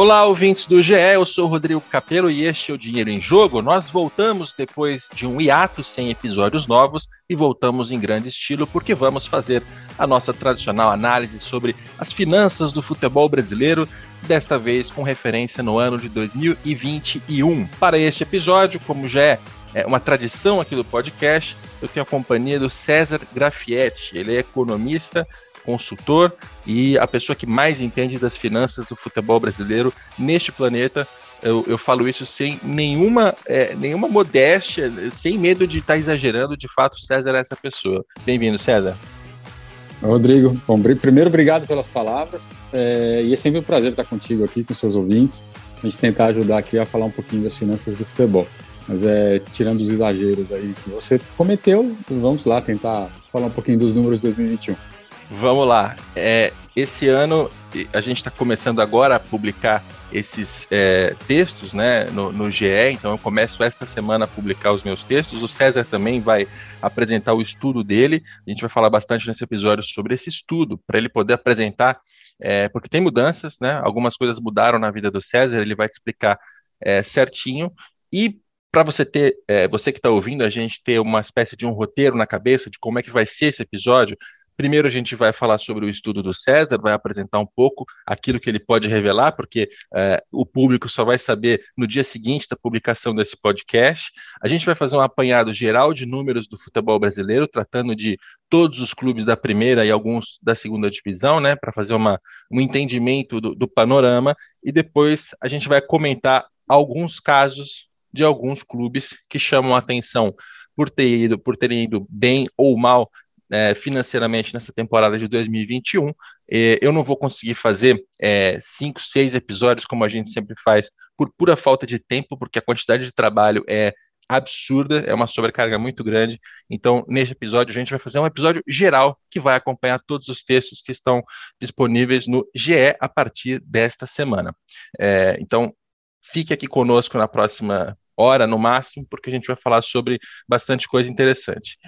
Olá, ouvintes do GE, eu sou Rodrigo Capello e este é o Dinheiro em Jogo. Nós voltamos depois de um hiato sem episódios novos e voltamos em grande estilo porque vamos fazer a nossa tradicional análise sobre as finanças do futebol brasileiro, desta vez com referência no ano de 2021. Para este episódio, como já é, é uma tradição aqui do podcast, eu tenho a companhia do César Grafietti. Ele é economista, consultor e a pessoa que mais entende das finanças do futebol brasileiro neste planeta. Eu, eu falo isso sem nenhuma, é, nenhuma modéstia, sem medo de estar exagerando. De fato, César é essa pessoa. Bem-vindo, César. Rodrigo, bom, primeiro obrigado pelas palavras é, e é sempre um prazer estar contigo aqui com seus ouvintes, a gente tentar ajudar aqui a falar um pouquinho das finanças do futebol. Mas é, tirando os exageros aí que você cometeu, vamos lá tentar falar um pouquinho dos números de 2021. Vamos lá. É, esse ano a gente está começando agora a publicar esses é, textos né, no, no, GE, então eu começo esta semana a publicar os meus textos. O César também vai apresentar o estudo dele. A gente vai falar bastante nesse episódio sobre esse estudo, para ele poder apresentar, é, porque tem mudanças, né? Algumas coisas mudaram na vida do César, ele vai te explicar é, certinho. E para você ter, é, você que está ouvindo, a gente ter uma espécie de um roteiro na cabeça de como é que vai ser esse episódio, Primeiro, a gente vai falar sobre o estudo do César, vai apresentar um pouco aquilo que ele pode revelar, porque é, o público só vai saber no dia seguinte da publicação desse podcast. A gente vai fazer um apanhado geral de números do futebol brasileiro, tratando de todos os clubes da primeira e alguns da segunda divisão, né, para fazer uma, um entendimento do, do panorama. E depois a gente vai comentar alguns casos de alguns clubes que chamam a atenção por, ter ido, por terem ido bem ou mal é, financeiramente nessa temporada de 2021. É, eu não vou conseguir fazer é, cinco, seis episódios como a gente sempre faz por pura falta de tempo, porque a quantidade de trabalho é absurda, é uma sobrecarga muito grande. Então, neste episódio, a gente vai fazer um episódio geral que vai acompanhar todos os textos que estão disponíveis no GE a partir desta semana. É, então, fique aqui conosco na próxima hora, no máximo, porque a gente vai falar sobre bastante coisa interessante.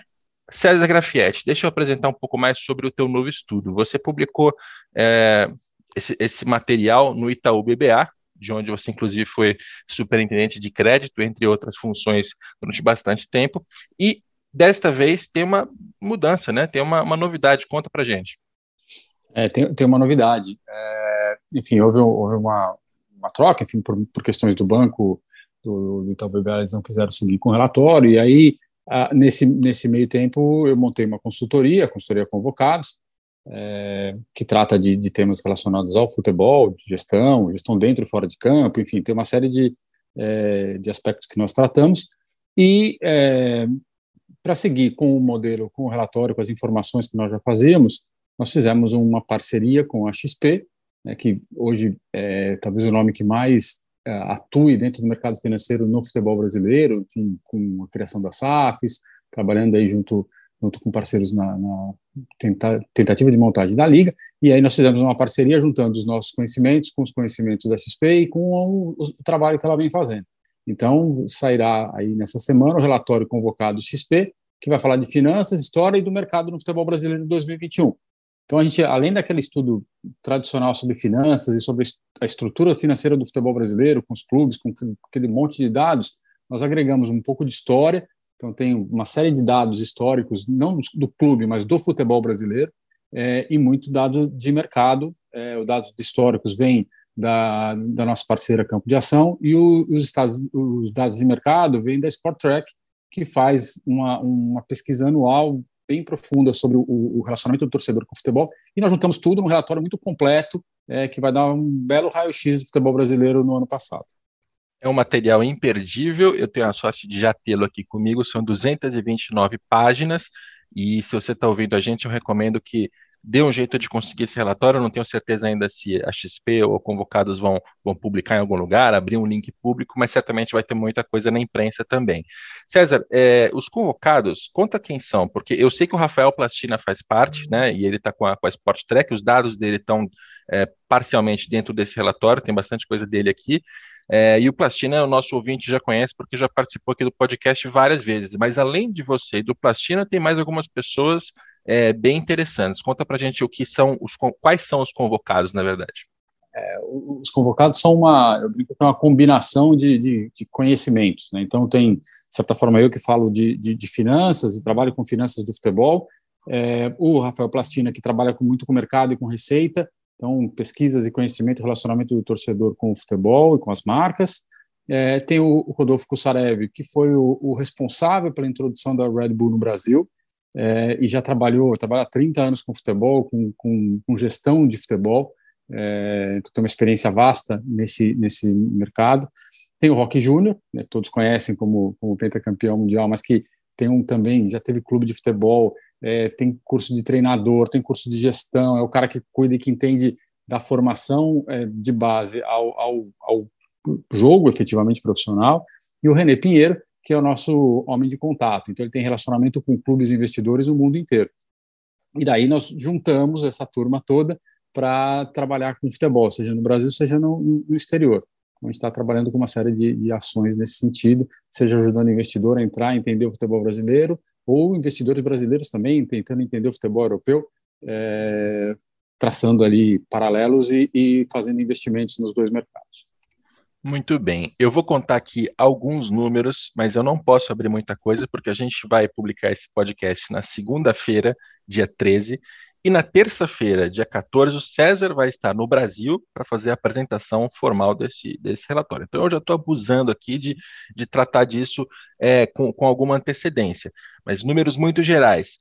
César Grafietti, deixa eu apresentar um pouco mais sobre o teu novo estudo. Você publicou é, esse, esse, material no Itaú BBA, de onde você inclusive foi superintendente de crédito, entre outras funções, durante bastante tempo, e desta vez tem uma mudança, né? Tem uma, uma novidade, conta pra gente. É, tem, tem uma novidade. É, enfim, houve, houve uma, uma, troca, enfim, por, por questões do banco, do, do Itaú BBA, eles não quiseram seguir com o relatório, e aí ah, nesse, nesse meio tempo, eu montei uma consultoria, a consultoria Convocados, é, que trata de, de, temas relacionados ao futebol, de gestão, gestão dentro e fora de campo, enfim, tem uma série de, é, de aspectos que nós tratamos. E é, para seguir com o modelo, com o relatório, com as informações que nós já fazíamos, nós fizemos uma parceria com a XP, né, que hoje é talvez o nome que mais atue dentro do mercado financeiro no futebol brasileiro, enfim, com a criação das SAFs, trabalhando aí junto, junto com parceiros na, na tenta, tentativa de montagem da liga, e aí nós fizemos uma parceria juntando os nossos conhecimentos com os conhecimentos da XP e com o, o, trabalho que ela vem fazendo. Então, sairá aí nessa semana o relatório convocado XP, que vai falar de finanças, história e do mercado no futebol brasileiro de 2021. Então, a gente, além daquele estudo tradicional sobre finanças e sobre a estrutura financeira do futebol brasileiro, com os clubes, com aquele monte de dados, nós agregamos um pouco de história. Então, tem uma série de dados históricos, não do clube, mas do futebol brasileiro, é, e muito dado de mercado. É, os dados históricos vêm da, da, nossa parceira Campo de Ação e o, os, estados, os dados de mercado vêm da Sport Track, que faz uma, uma pesquisa anual bem profunda sobre o, o, relacionamento do torcedor com o futebol, e nós juntamos tudo num relatório muito completo, é, que vai dar um belo raio-x do futebol brasileiro no ano passado. É um material imperdível, eu tenho a sorte de já tê-lo aqui comigo, são 229 páginas, e se você está ouvindo a gente, eu recomendo que dê um jeito de conseguir esse relatório. Eu não tenho certeza ainda se a XP ou convocados vão, vão publicar em algum lugar, abrir um link público, mas certamente vai ter muita coisa na imprensa também. César, é, os convocados, conta quem são, porque eu sei que o Rafael Plastina faz parte, né? E ele está com a, com a Sport Track, os dados dele estão é, parcialmente dentro desse relatório, tem bastante coisa dele aqui. É, e o Plastina, o nosso ouvinte já conhece, porque já participou aqui do podcast várias vezes. Mas além de você e do Plastina, tem mais algumas pessoas é, bem interessantes. Conta pra gente o que são os quais são os convocados, na verdade. É, os convocados são uma, eu brinco que é uma combinação de, de, de, conhecimentos. Né? Então, tem, de certa forma, eu que falo de, de, de finanças e trabalho com finanças do futebol, é, o Rafael Plastina, que trabalha com, muito com mercado e com receita, então, pesquisas e conhecimento relacionamento do torcedor com o futebol e com as marcas. É, tem o, Rodolfo Kussarev, que foi o, o, responsável pela introdução da Red Bull no Brasil é, e já trabalhou, trabalha há 30 anos com futebol, com, com, com gestão de futebol, é, então tem uma experiência vasta nesse, nesse mercado. Tem o Rock Júnior, né, todos conhecem como, como pentacampeão mundial, mas que tem um também, já teve clube de futebol, é, tem curso de treinador, tem curso de gestão, é o cara que cuida e que entende da formação é, de base ao, ao, ao, jogo efetivamente profissional, e o René Pinheiro, que é o nosso homem de contato. Então, ele tem relacionamento com clubes e investidores no mundo inteiro. E daí nós juntamos essa turma toda para trabalhar com futebol, seja no Brasil, seja no, no exterior. Então, a gente está trabalhando com uma série de, de ações nesse sentido, seja ajudando o investidor a entrar, entender o futebol brasileiro, ou investidores brasileiros também tentando entender o futebol europeu, é, traçando ali paralelos e, e fazendo investimentos nos dois mercados. Muito bem. Eu vou contar aqui alguns números, mas eu não posso abrir muita coisa, porque a gente vai publicar esse podcast na segunda-feira, dia 13, e na terça-feira, dia 14, o César vai estar no Brasil para fazer a apresentação formal desse, desse relatório. Então, eu já estou abusando aqui de, de tratar disso é, com, com alguma antecedência. Mas números muito gerais.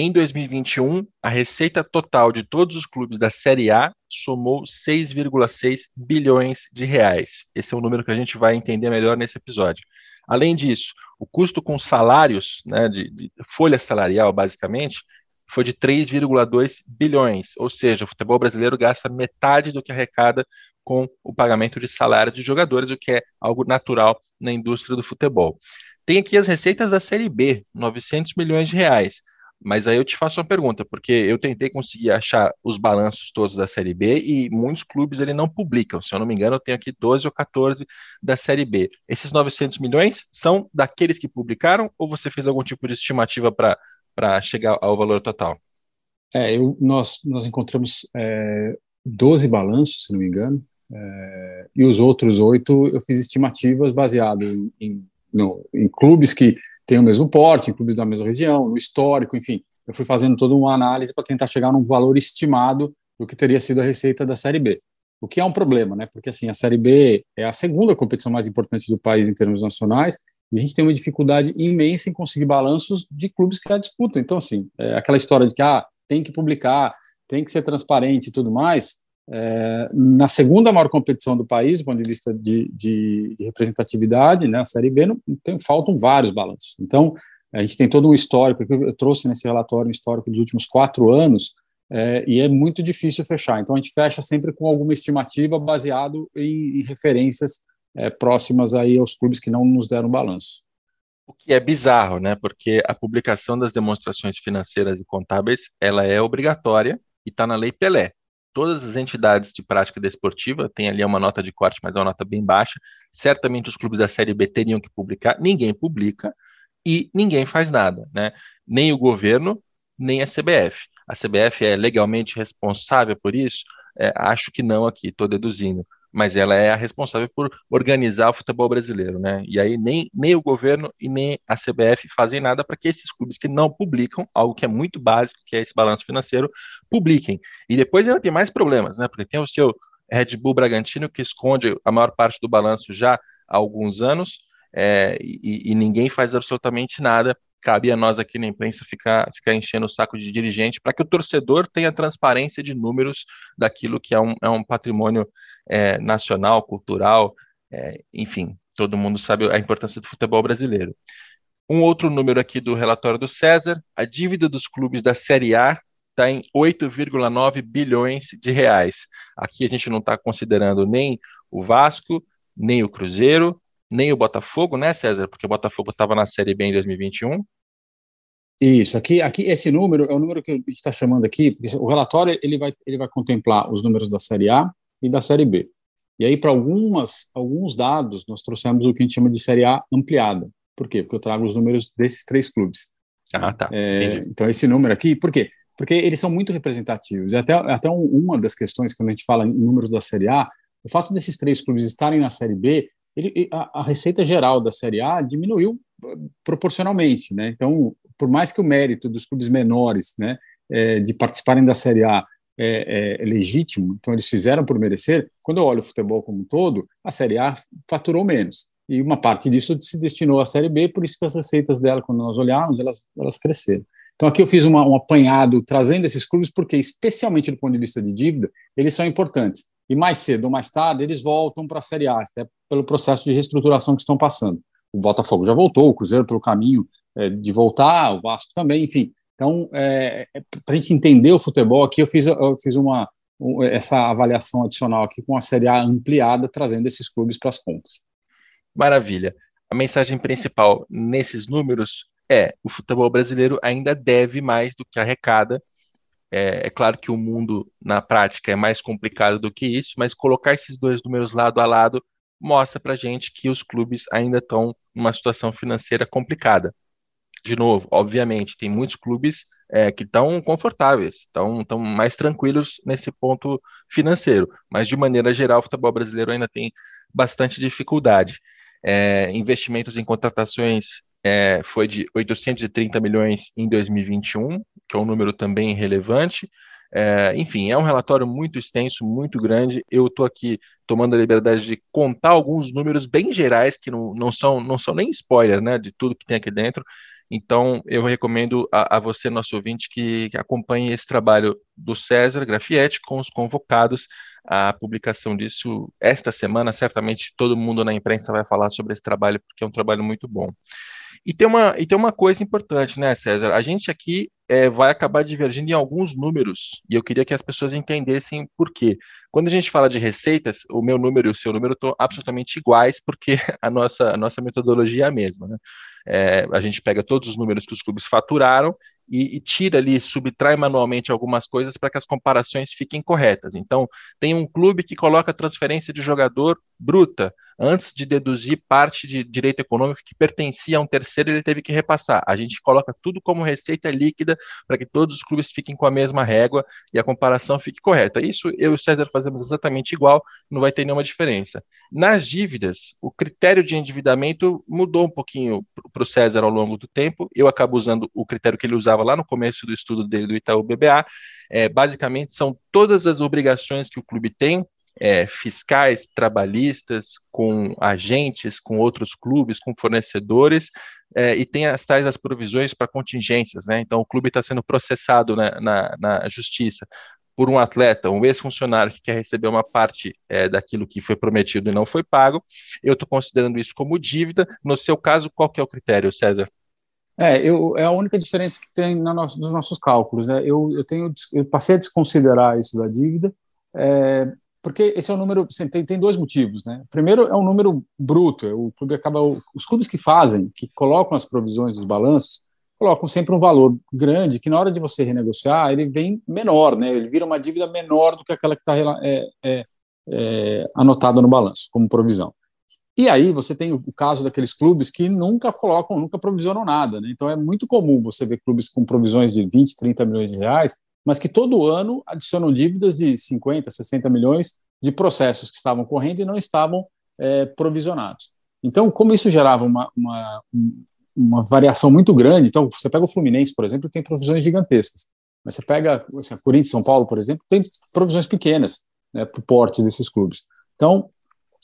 Em 2021, a receita total de todos os clubes da Série A somou 6,6 bilhões de reais. Esse é o número que a gente vai entender melhor nesse episódio. Além disso, o custo com salários, né, de, de folha salarial, basicamente, foi de 3,2 bilhões, ou seja, o futebol brasileiro gasta metade do que arrecada com o pagamento de salário de jogadores, o que é algo natural na indústria do futebol. Tem aqui as receitas da Série B, 900 milhões de reais. Mas aí eu te faço uma pergunta, porque eu tentei conseguir achar os balanços todos da Série B e muitos clubes ele não publicam. Se eu não me engano, eu tenho aqui 12 ou 14 da Série B. Esses 900 milhões são daqueles que publicaram ou você fez algum tipo de estimativa para chegar ao valor total? É, eu, nós, nós encontramos é, 12 balanços, se não me engano, é, e os outros oito eu fiz estimativas baseado em, em, no, em clubes que têm o mesmo porte, clubes da mesma região, no histórico, enfim. Eu fui fazendo toda uma análise para tentar chegar num valor estimado do que teria sido a receita da Série B. O que é um problema, né? Porque assim, a Série B é a segunda competição mais importante do país em termos nacionais e a gente tem uma dificuldade imensa em conseguir balanços de clubes que já disputam. Então, assim, é aquela história de que ah, tem que publicar, tem que ser transparente e tudo mais. É, na segunda maior competição do país, do ponto de vista de, de, de representatividade, né, a Série B, não, tem, faltam vários balanços. Então, a gente tem todo um histórico, eu trouxe nesse relatório um histórico dos últimos quatro anos, é, e é muito difícil fechar. Então, a gente fecha sempre com alguma estimativa baseado em, em referências é, próximas aí aos clubes que não nos deram balanço. O que é bizarro, né? Porque a publicação das demonstrações financeiras e contábeis ela é obrigatória e está na Lei Pelé. Todas as entidades de prática desportiva têm ali uma nota de corte, mas é uma nota bem baixa. Certamente os clubes da Série B teriam que publicar, ninguém publica e ninguém faz nada, né? Nem o governo, nem a CBF. A CBF é legalmente responsável por isso? É, acho que não aqui, estou deduzindo mas ela é a responsável por organizar o futebol brasileiro, né? E aí nem, nem o governo e nem a CBF fazem nada para que esses clubes que não publicam, algo que é muito básico, que é esse balanço financeiro, publiquem. E depois ainda tem mais problemas, né? Porque tem o seu Red Bull Bragantino que esconde a maior parte do balanço já há alguns anos, é, e, e ninguém faz absolutamente nada cabe a nós aqui na imprensa ficar, ficar enchendo o saco de dirigente para que o torcedor tenha transparência de números daquilo que é um, é um patrimônio é, nacional, cultural, é, enfim, todo mundo sabe a importância do futebol brasileiro. Um outro número aqui do relatório do César: a dívida dos clubes da Série A está em 8,9 bilhões de reais. Aqui a gente não está considerando nem o Vasco, nem o Cruzeiro, nem o Botafogo, né, César? Porque o Botafogo estava na Série B em 2021. Isso, aqui, aqui esse número é o número que a gente está chamando aqui, porque o relatório ele vai, ele vai contemplar os números da Série A e da Série B. E aí, para algumas alguns dados, nós trouxemos o que a gente chama de Série A ampliada. Por quê? Porque eu trago os números desses três clubes. Ah, tá. É, então, esse número aqui, por quê? Porque eles são muito representativos. E até, até um, uma das questões, quando a gente fala em números da Série A, o fato desses três clubes estarem na Série B, ele, a, a receita geral da Série A diminuiu eh, proporcionalmente. Né? Então, por mais que o mérito dos clubes menores né, é, de participarem da Série A é, é, legítimo, então eles fizeram por merecer, quando eu olho o futebol como um todo, a Série A faturou menos. E uma parte disso se destinou à Série B, por isso que as receitas dela, quando nós olharmos, elas, elas cresceram. Então aqui eu fiz uma, um apanhado trazendo esses clubes, porque, especialmente do ponto de vista de dívida, eles são importantes. E mais cedo ou mais tarde, eles voltam para a Série A, até pelo processo de reestruturação que estão passando. O Botafogo já voltou, o Cruzeiro pelo caminho é, de voltar, o Vasco também, enfim. Então, é, é para a gente entender o futebol aqui, eu fiz, eu fiz uma, essa avaliação adicional aqui com a Série A ampliada, trazendo esses clubes para as contas. Maravilha. A mensagem principal nesses números é: o futebol brasileiro ainda deve mais do que arrecada. É, é claro que o mundo, na prática, é mais complicado do que isso, mas colocar esses dois números lado a lado mostra para gente que os clubes ainda estão numa situação financeira complicada de novo, obviamente, tem muitos clubes é, que estão confortáveis, estão mais tranquilos nesse ponto financeiro, mas de maneira geral, o futebol brasileiro ainda tem bastante dificuldade. É, investimentos em contratações é, foi de 830 milhões em 2021, que é um número também relevante. É, enfim, é um relatório muito extenso, muito grande. Eu estou aqui tomando a liberdade de contar alguns números bem gerais, que não, não, são, não são nem spoiler né, de tudo que tem aqui dentro, então, eu recomendo a, a você, nosso ouvinte, que, que, acompanhe esse trabalho do César Grafietti com os convocados. A publicação disso esta semana, certamente todo mundo na imprensa vai falar sobre esse trabalho, porque é um trabalho muito bom. E tem uma, e tem uma coisa importante, né, César? A gente aqui é, vai acabar divergindo em alguns números, e eu queria que as pessoas entendessem por quê. Quando a gente fala de receitas, o meu número e o seu número estão absolutamente iguais, porque a nossa, a nossa metodologia é a mesma. Né? É, a gente pega todos os números que os clubes faturaram e, e tira ali, subtrai manualmente algumas coisas para que as comparações fiquem corretas. Então, tem um clube que coloca transferência de jogador bruta, antes de deduzir parte de direito econômico que pertencia a um terceiro, ele teve que repassar. A gente coloca tudo como receita líquida para que todos os clubes fiquem com a mesma régua e a comparação fique correta. Isso eu e o César fazemos exatamente igual, não vai ter nenhuma diferença. Nas dívidas, o critério de endividamento mudou um pouquinho para o César ao longo do tempo. Eu acabo usando o critério que ele usava lá no começo do estudo dele do Itaú BBA. É, basicamente, são todas as obrigações que o clube tem é, fiscais, trabalhistas, com agentes, com outros clubes, com fornecedores, é, e tem as tais as provisões para contingências, né? Então o clube está sendo processado na, na, na, justiça por um atleta, um ex-funcionário que quer receber uma parte é, daquilo que foi prometido e não foi pago. Eu estou considerando isso como dívida. No seu caso, qual que é o critério, César? É, eu, é a única diferença que tem nos nossos cálculos. Né? Eu, eu, tenho, eu passei a desconsiderar isso da dívida, é, porque esse é um número, assim, tem, tem dois motivos, né? Primeiro é um número bruto, é o clube acaba, os clubes que fazem, que colocam as provisões dos balanços, colocam sempre um valor grande que na hora de você renegociar ele vem menor, né? Ele vira uma dívida menor do que aquela que está é, é, é, anotada no balanço como provisão. E aí você tem o caso daqueles clubes que nunca colocam, nunca provisionam nada, né? Então é muito comum você ver clubes com provisões de 20, 30 milhões de reais mas que todo ano adicionam dívidas de 50, 60 milhões de processos que estavam correndo e não estavam é, provisionados. Então, como isso gerava uma, uma, uma variação muito grande, então você pega o Fluminense, por exemplo, tem provisões gigantescas, mas você pega assim, a Corinthians São Paulo, por exemplo, tem provisões pequenas né, para o porte desses clubes. Então,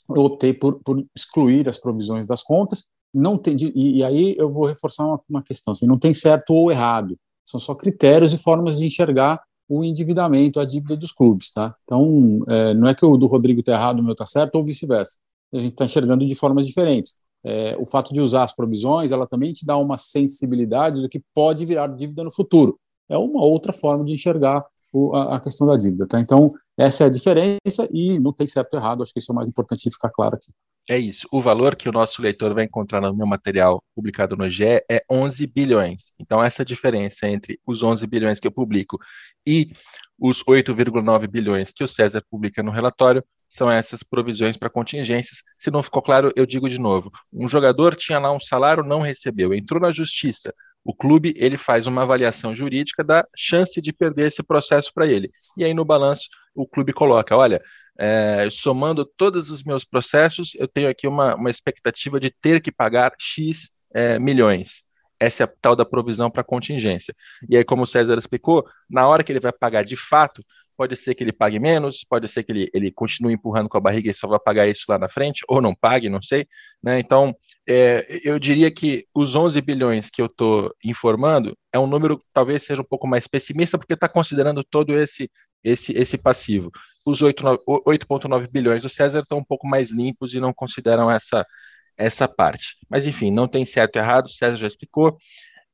eu optei por, por excluir as provisões das contas, não tem, e, e aí eu vou reforçar uma, uma questão, assim, não tem certo ou errado, são só critérios e formas de enxergar o endividamento, a dívida dos clubes, tá? Então, é, não é que o do Rodrigo está errado, o meu está certo, ou vice-versa. A gente está enxergando de formas diferentes. É, o fato de usar as provisões, ela também te dá uma sensibilidade do que pode virar dívida no futuro. é uma outra forma de enxergar o, a, a, questão da dívida. Tá? Então, essa é a diferença e não tem certo ou errado, acho que isso é o mais importante de ficar claro aqui. É isso. O valor que o nosso leitor vai encontrar no meu material publicado no GE é 11 bilhões. Então, essa diferença entre os 11 bilhões que eu publico e os 8,9 bilhões que o César publica no relatório são essas provisões para contingências. Se não ficou claro, eu digo de novo. Um jogador tinha lá um salário, não recebeu, entrou na justiça. O clube ele faz uma avaliação jurídica da chance de perder esse processo para ele. E aí no balanço o clube coloca, olha, é, somando todos os meus processos, eu tenho aqui uma, uma expectativa de ter que pagar X é, milhões. Essa é a tal da provisão para contingência. E aí, como o César explicou, na hora que ele vai pagar de fato, pode ser que ele pague menos, pode ser que ele, ele continue empurrando com a barriga e só vai pagar isso lá na frente, ou não pague, não sei. Né? Então, é, eu diria que os 11 bilhões que eu estou informando é um número talvez seja um pouco mais pessimista, porque está considerando todo esse, esse, esse passivo. Os 8,9 bilhões do César estão um pouco mais limpos e não consideram essa, essa parte. Mas, enfim, não tem certo e errado, o César já explicou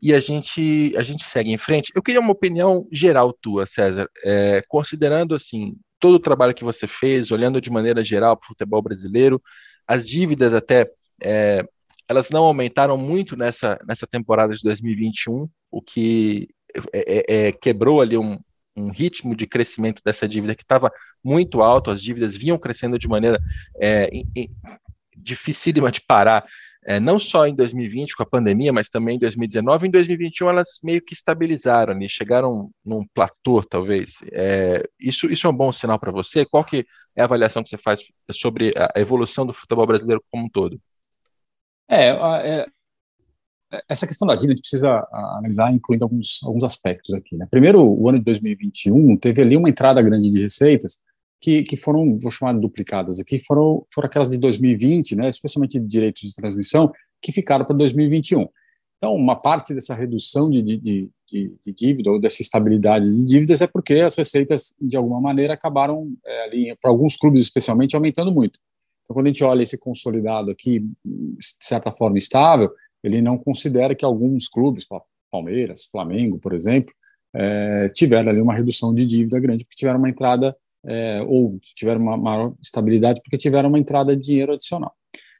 e a gente, a gente segue em frente. Eu queria uma opinião geral tua, César, é, considerando assim todo o trabalho que você fez, olhando de maneira geral para o futebol brasileiro, as dívidas até é, elas não aumentaram muito nessa, nessa temporada de 2021, o que é, é, é, quebrou ali um, um ritmo de crescimento dessa dívida que estava muito alto, as dívidas vinham crescendo de maneira é, dificílima de parar é, não só em 2020 com a pandemia, mas também em 2019 e em 2021 elas meio que estabilizaram ali, chegaram num platô, talvez. É, isso, isso é um bom sinal para você? Qual que é a avaliação que você faz sobre a evolução do futebol brasileiro como um todo? É, é essa questão da dívida a gente precisa analisar incluindo alguns, alguns aspectos aqui. Né? Primeiro, o ano de 2021 teve ali uma entrada grande de receitas, que, que foram, vou chamar de duplicadas aqui, foram, foram aquelas de 2020, né, especialmente de direitos de transmissão, que ficaram para 2021. Então, uma parte dessa redução de, de, de, de, dívida ou dessa estabilidade de dívidas é porque as receitas, de alguma maneira, acabaram, é, ali, para alguns clubes especialmente, aumentando muito. Então, quando a gente olha esse consolidado aqui, de certa forma estável, ele não considera que alguns clubes, Palmeiras, Flamengo, por exemplo, é, tiveram ali uma redução de dívida grande, porque tiveram uma entrada é, ou tiveram uma maior estabilidade porque tiveram uma entrada de dinheiro adicional.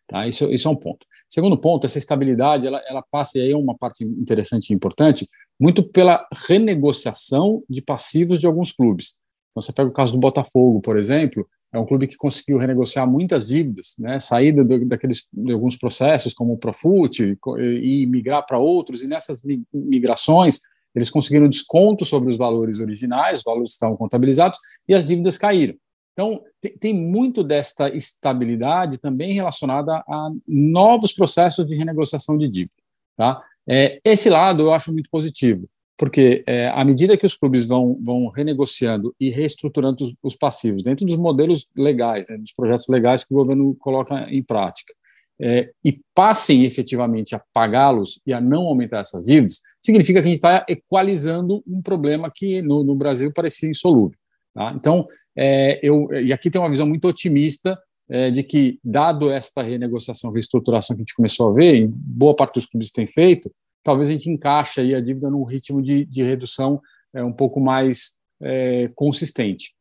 Tá? Isso, isso é um ponto. Segundo ponto, essa estabilidade, ela, ela passa, e aí é uma parte interessante e importante, muito pela renegociação de passivos de alguns clubes. Então, você pega o caso do Botafogo, por exemplo, é um clube que conseguiu renegociar muitas dívidas, né, saída do, daqueles de alguns processos como o Profut e, e migrar para outros, e nessas migrações eles conseguiram desconto sobre os valores originais, os valores estavam contabilizados, e as dívidas caíram. Então, tem, tem muito desta estabilidade também relacionada a novos processos de renegociação de dívida. Tá? É, esse lado eu acho muito positivo, porque é, à medida que os clubes vão, vão renegociando e reestruturando os, os passivos dentro dos modelos legais, né, dos projetos legais que o governo coloca em prática, é, e passem efetivamente a pagá-los e a não aumentar essas dívidas, significa que a gente está equalizando um problema que no, no Brasil parecia insolúvel. Tá? Então, é, eu, e aqui tem uma visão muito otimista é, de que, dado esta renegociação, reestruturação que a gente começou a ver, e boa parte dos clubes tem feito, talvez a gente encaixe aí a dívida num ritmo de, de redução é, um pouco mais é, consistente.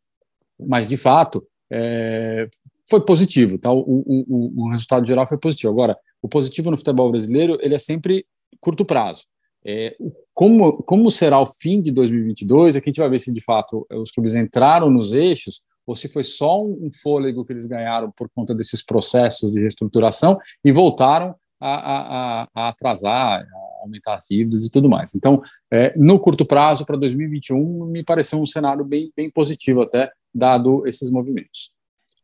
Mas, de fato, é, foi positivo, tá? O, o, o, resultado geral foi positivo. Agora, o positivo no futebol brasileiro ele é sempre curto prazo. É, como, como será o fim de 2022? Aqui a gente vai ver se de fato os clubes entraram nos eixos ou se foi só um fôlego que eles ganharam por conta desses processos de reestruturação e voltaram a, a, a atrasar, a aumentar as dívidas e tudo mais. Então, é, no curto prazo, para 2021, me pareceu um cenário bem, bem positivo até, dado esses movimentos.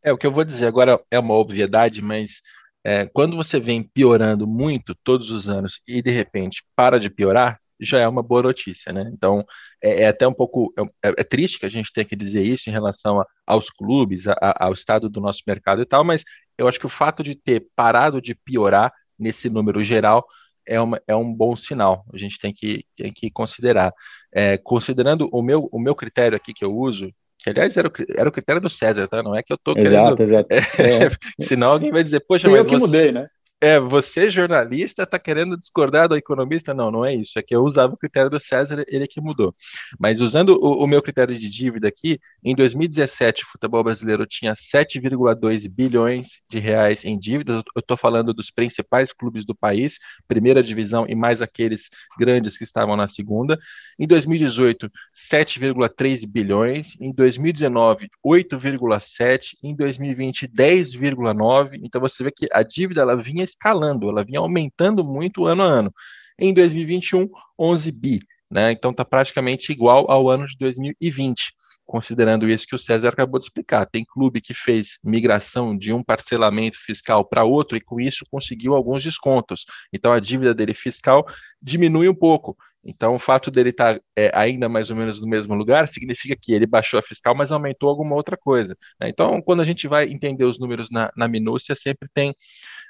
É, o que eu vou dizer agora é uma obviedade, mas é, quando você vem piorando muito todos os anos e de repente para de piorar, já é uma boa notícia, né? Então é, é até um pouco é, é, triste que a gente tenha que dizer isso em relação a, aos clubes, a, a, ao estado do nosso mercado e tal, mas eu acho que o fato de ter parado de piorar nesse número geral é, uma, é um bom sinal. A gente tem que, tem que considerar. É, considerando o meu, o meu critério aqui que eu uso, que, aliás, era o, era o critério do César, tá? Não é que eu tô exato, querendo... Exato, é, Senão alguém vai dizer, poxa, Fui mas... eu que você... mudei, né? É, você jornalista está querendo discordar do economista? Não, não é isso. É que eu usava o critério do César, ele que mudou. Mas usando o, o meu critério de dívida aqui, em 2017 o futebol brasileiro tinha 7,2 bilhões de reais em dívidas. Eu estou falando dos principais clubes do país, primeira divisão e mais aqueles grandes que estavam na segunda. Em 2018, 7,3 bilhões. Em 2019, 8,7. Em 2020, 10,9. Então você vê que a dívida ela vinha escalando, ela vinha aumentando muito ano a ano. Em 2021, 11 bi. Né? Então está praticamente igual ao ano de 2020 considerando isso que o César acabou de explicar. Tem clube que fez migração de um parcelamento fiscal para outro e com isso conseguiu alguns descontos. Então a dívida dele fiscal diminui um pouco. Então o fato dele estar tá, é, ainda mais ou menos no mesmo lugar significa que ele baixou a fiscal, mas aumentou alguma outra coisa. Né? Então quando a gente vai entender os números na, na minúcia, sempre tem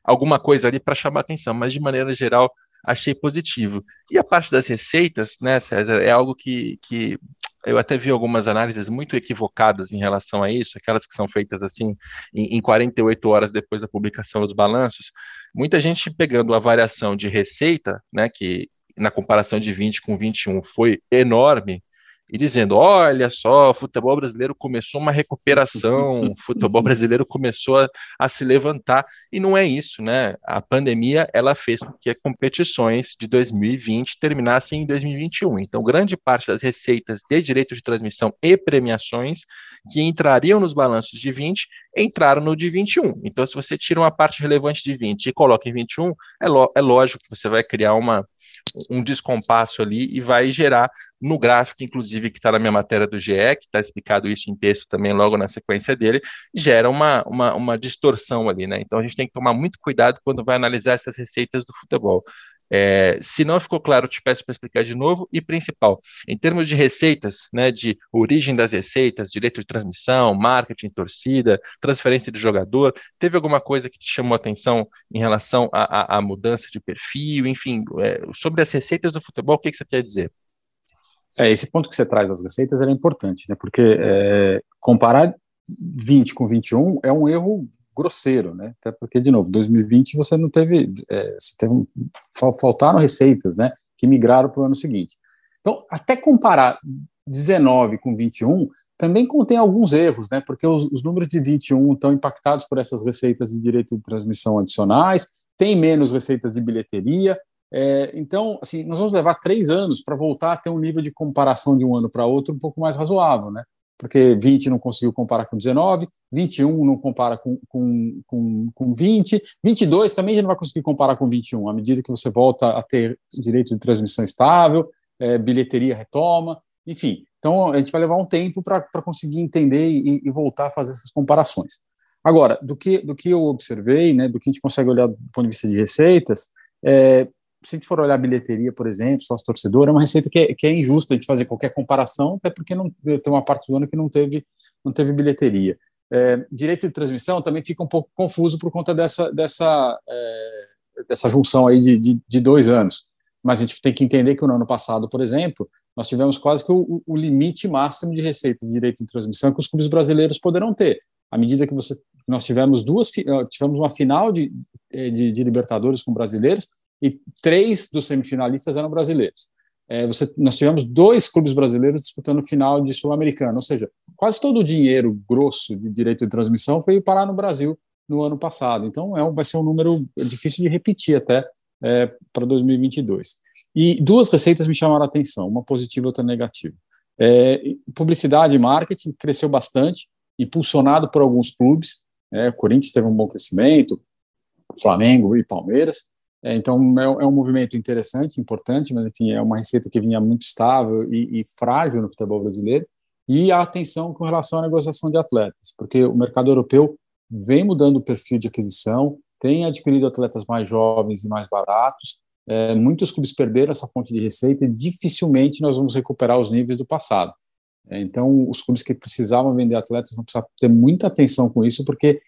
alguma coisa ali para chamar atenção, mas de maneira geral achei positivo. E a parte das receitas, né, César, é algo que, que eu até vi algumas análises muito equivocadas em relação a isso, aquelas que são feitas assim em, em 48 horas depois da publicação dos balanços. Muita gente pegando a variação de receita, né, que na comparação de 20 com 21 foi enorme, e dizendo: olha só, o futebol brasileiro começou uma recuperação, o futebol brasileiro começou a, a, se levantar, e não é isso, né? A pandemia ela fez com que as competições de 2020 terminassem em 2021. Então, grande parte das receitas de direito de transmissão e premiações que entrariam nos balanços de 20 entraram no de 21. Então, se você tira uma parte relevante de 20 e coloca em 21, é, é lógico que você vai criar uma um descompasso ali e vai gerar no gráfico, inclusive, que está na minha matéria do GE, que está explicado isso em texto também logo na sequência dele, gera uma, uma, uma distorção ali, né? Então a gente tem que tomar muito cuidado quando vai analisar essas receitas do futebol. É, se não ficou claro, te peço para explicar de novo. E principal, em termos de receitas, né, de origem das receitas, direito de transmissão, marketing, torcida, transferência de jogador, teve alguma coisa que te chamou a atenção em relação à mudança de perfil, enfim, é, sobre as receitas do futebol, o que, que você quer dizer? É, esse ponto que você traz das receitas é importante, né? Porque é, comparar 20 com 21 é um erro grosseiro, né? Até porque, de novo, 2020 você não teve, é, você teve faltaram receitas, né? Que migraram para o ano seguinte. Então, até comparar 19 com 21 também contém alguns erros, né? Porque os, os números de 21 estão impactados por essas receitas de direito de transmissão adicionais, tem menos receitas de bilheteria, é, então, assim, nós vamos levar três anos para voltar a ter um nível de comparação de um ano para outro um pouco mais razoável, né? Porque 20 não conseguiu comparar com 19, 21 não compara com, com, com, com 20, 22 também já não vai conseguir comparar com 21, à medida que você volta a ter direito de transmissão estável, é, bilheteria retoma, enfim. Então, a gente vai levar um tempo para conseguir entender e, e voltar a fazer essas comparações. Agora, do que, do que eu observei, né, do que a gente consegue olhar do ponto de vista de receitas, é, se a gente for olhar a bilheteria, por exemplo, sócio torcedor, é uma receita que é, que é injusta de fazer qualquer comparação, até porque não, tem uma parte do ano que não teve, não teve bilheteria. É, direito de transmissão também fica um pouco confuso por conta dessa, dessa, é, dessa junção aí de, de, de, dois anos. Mas a gente tem que entender que no ano passado, por exemplo, nós tivemos quase que o, o limite máximo de receita de direito de transmissão que os clubes brasileiros poderão ter. À medida que você, nós tivemos duas, tivemos uma final de, de, de Libertadores com brasileiros, e três dos semifinalistas eram brasileiros. É, você, nós tivemos dois clubes brasileiros disputando final de Sul-Americano, ou seja, quase todo o dinheiro grosso de direito de transmissão foi parar no Brasil no ano passado. Então, é um, vai ser um número difícil de repetir até é, para 2022. E duas receitas me chamaram a atenção, uma positiva e outra negativa. É, publicidade e marketing cresceu bastante, impulsionado por alguns clubes. É, o Corinthians teve um bom crescimento, Flamengo e Palmeiras. É, então, é, é, um movimento interessante, importante, mas, enfim, é uma receita que vinha muito estável e, e frágil no futebol brasileiro. E a atenção com relação à negociação de atletas, porque o mercado europeu vem mudando o perfil de aquisição, tem adquirido atletas mais jovens e mais baratos. É, muitos clubes perderam essa fonte de receita e dificilmente nós vamos recuperar os níveis do passado. É, então, os clubes que precisavam vender atletas vão precisar ter muita atenção com isso, porque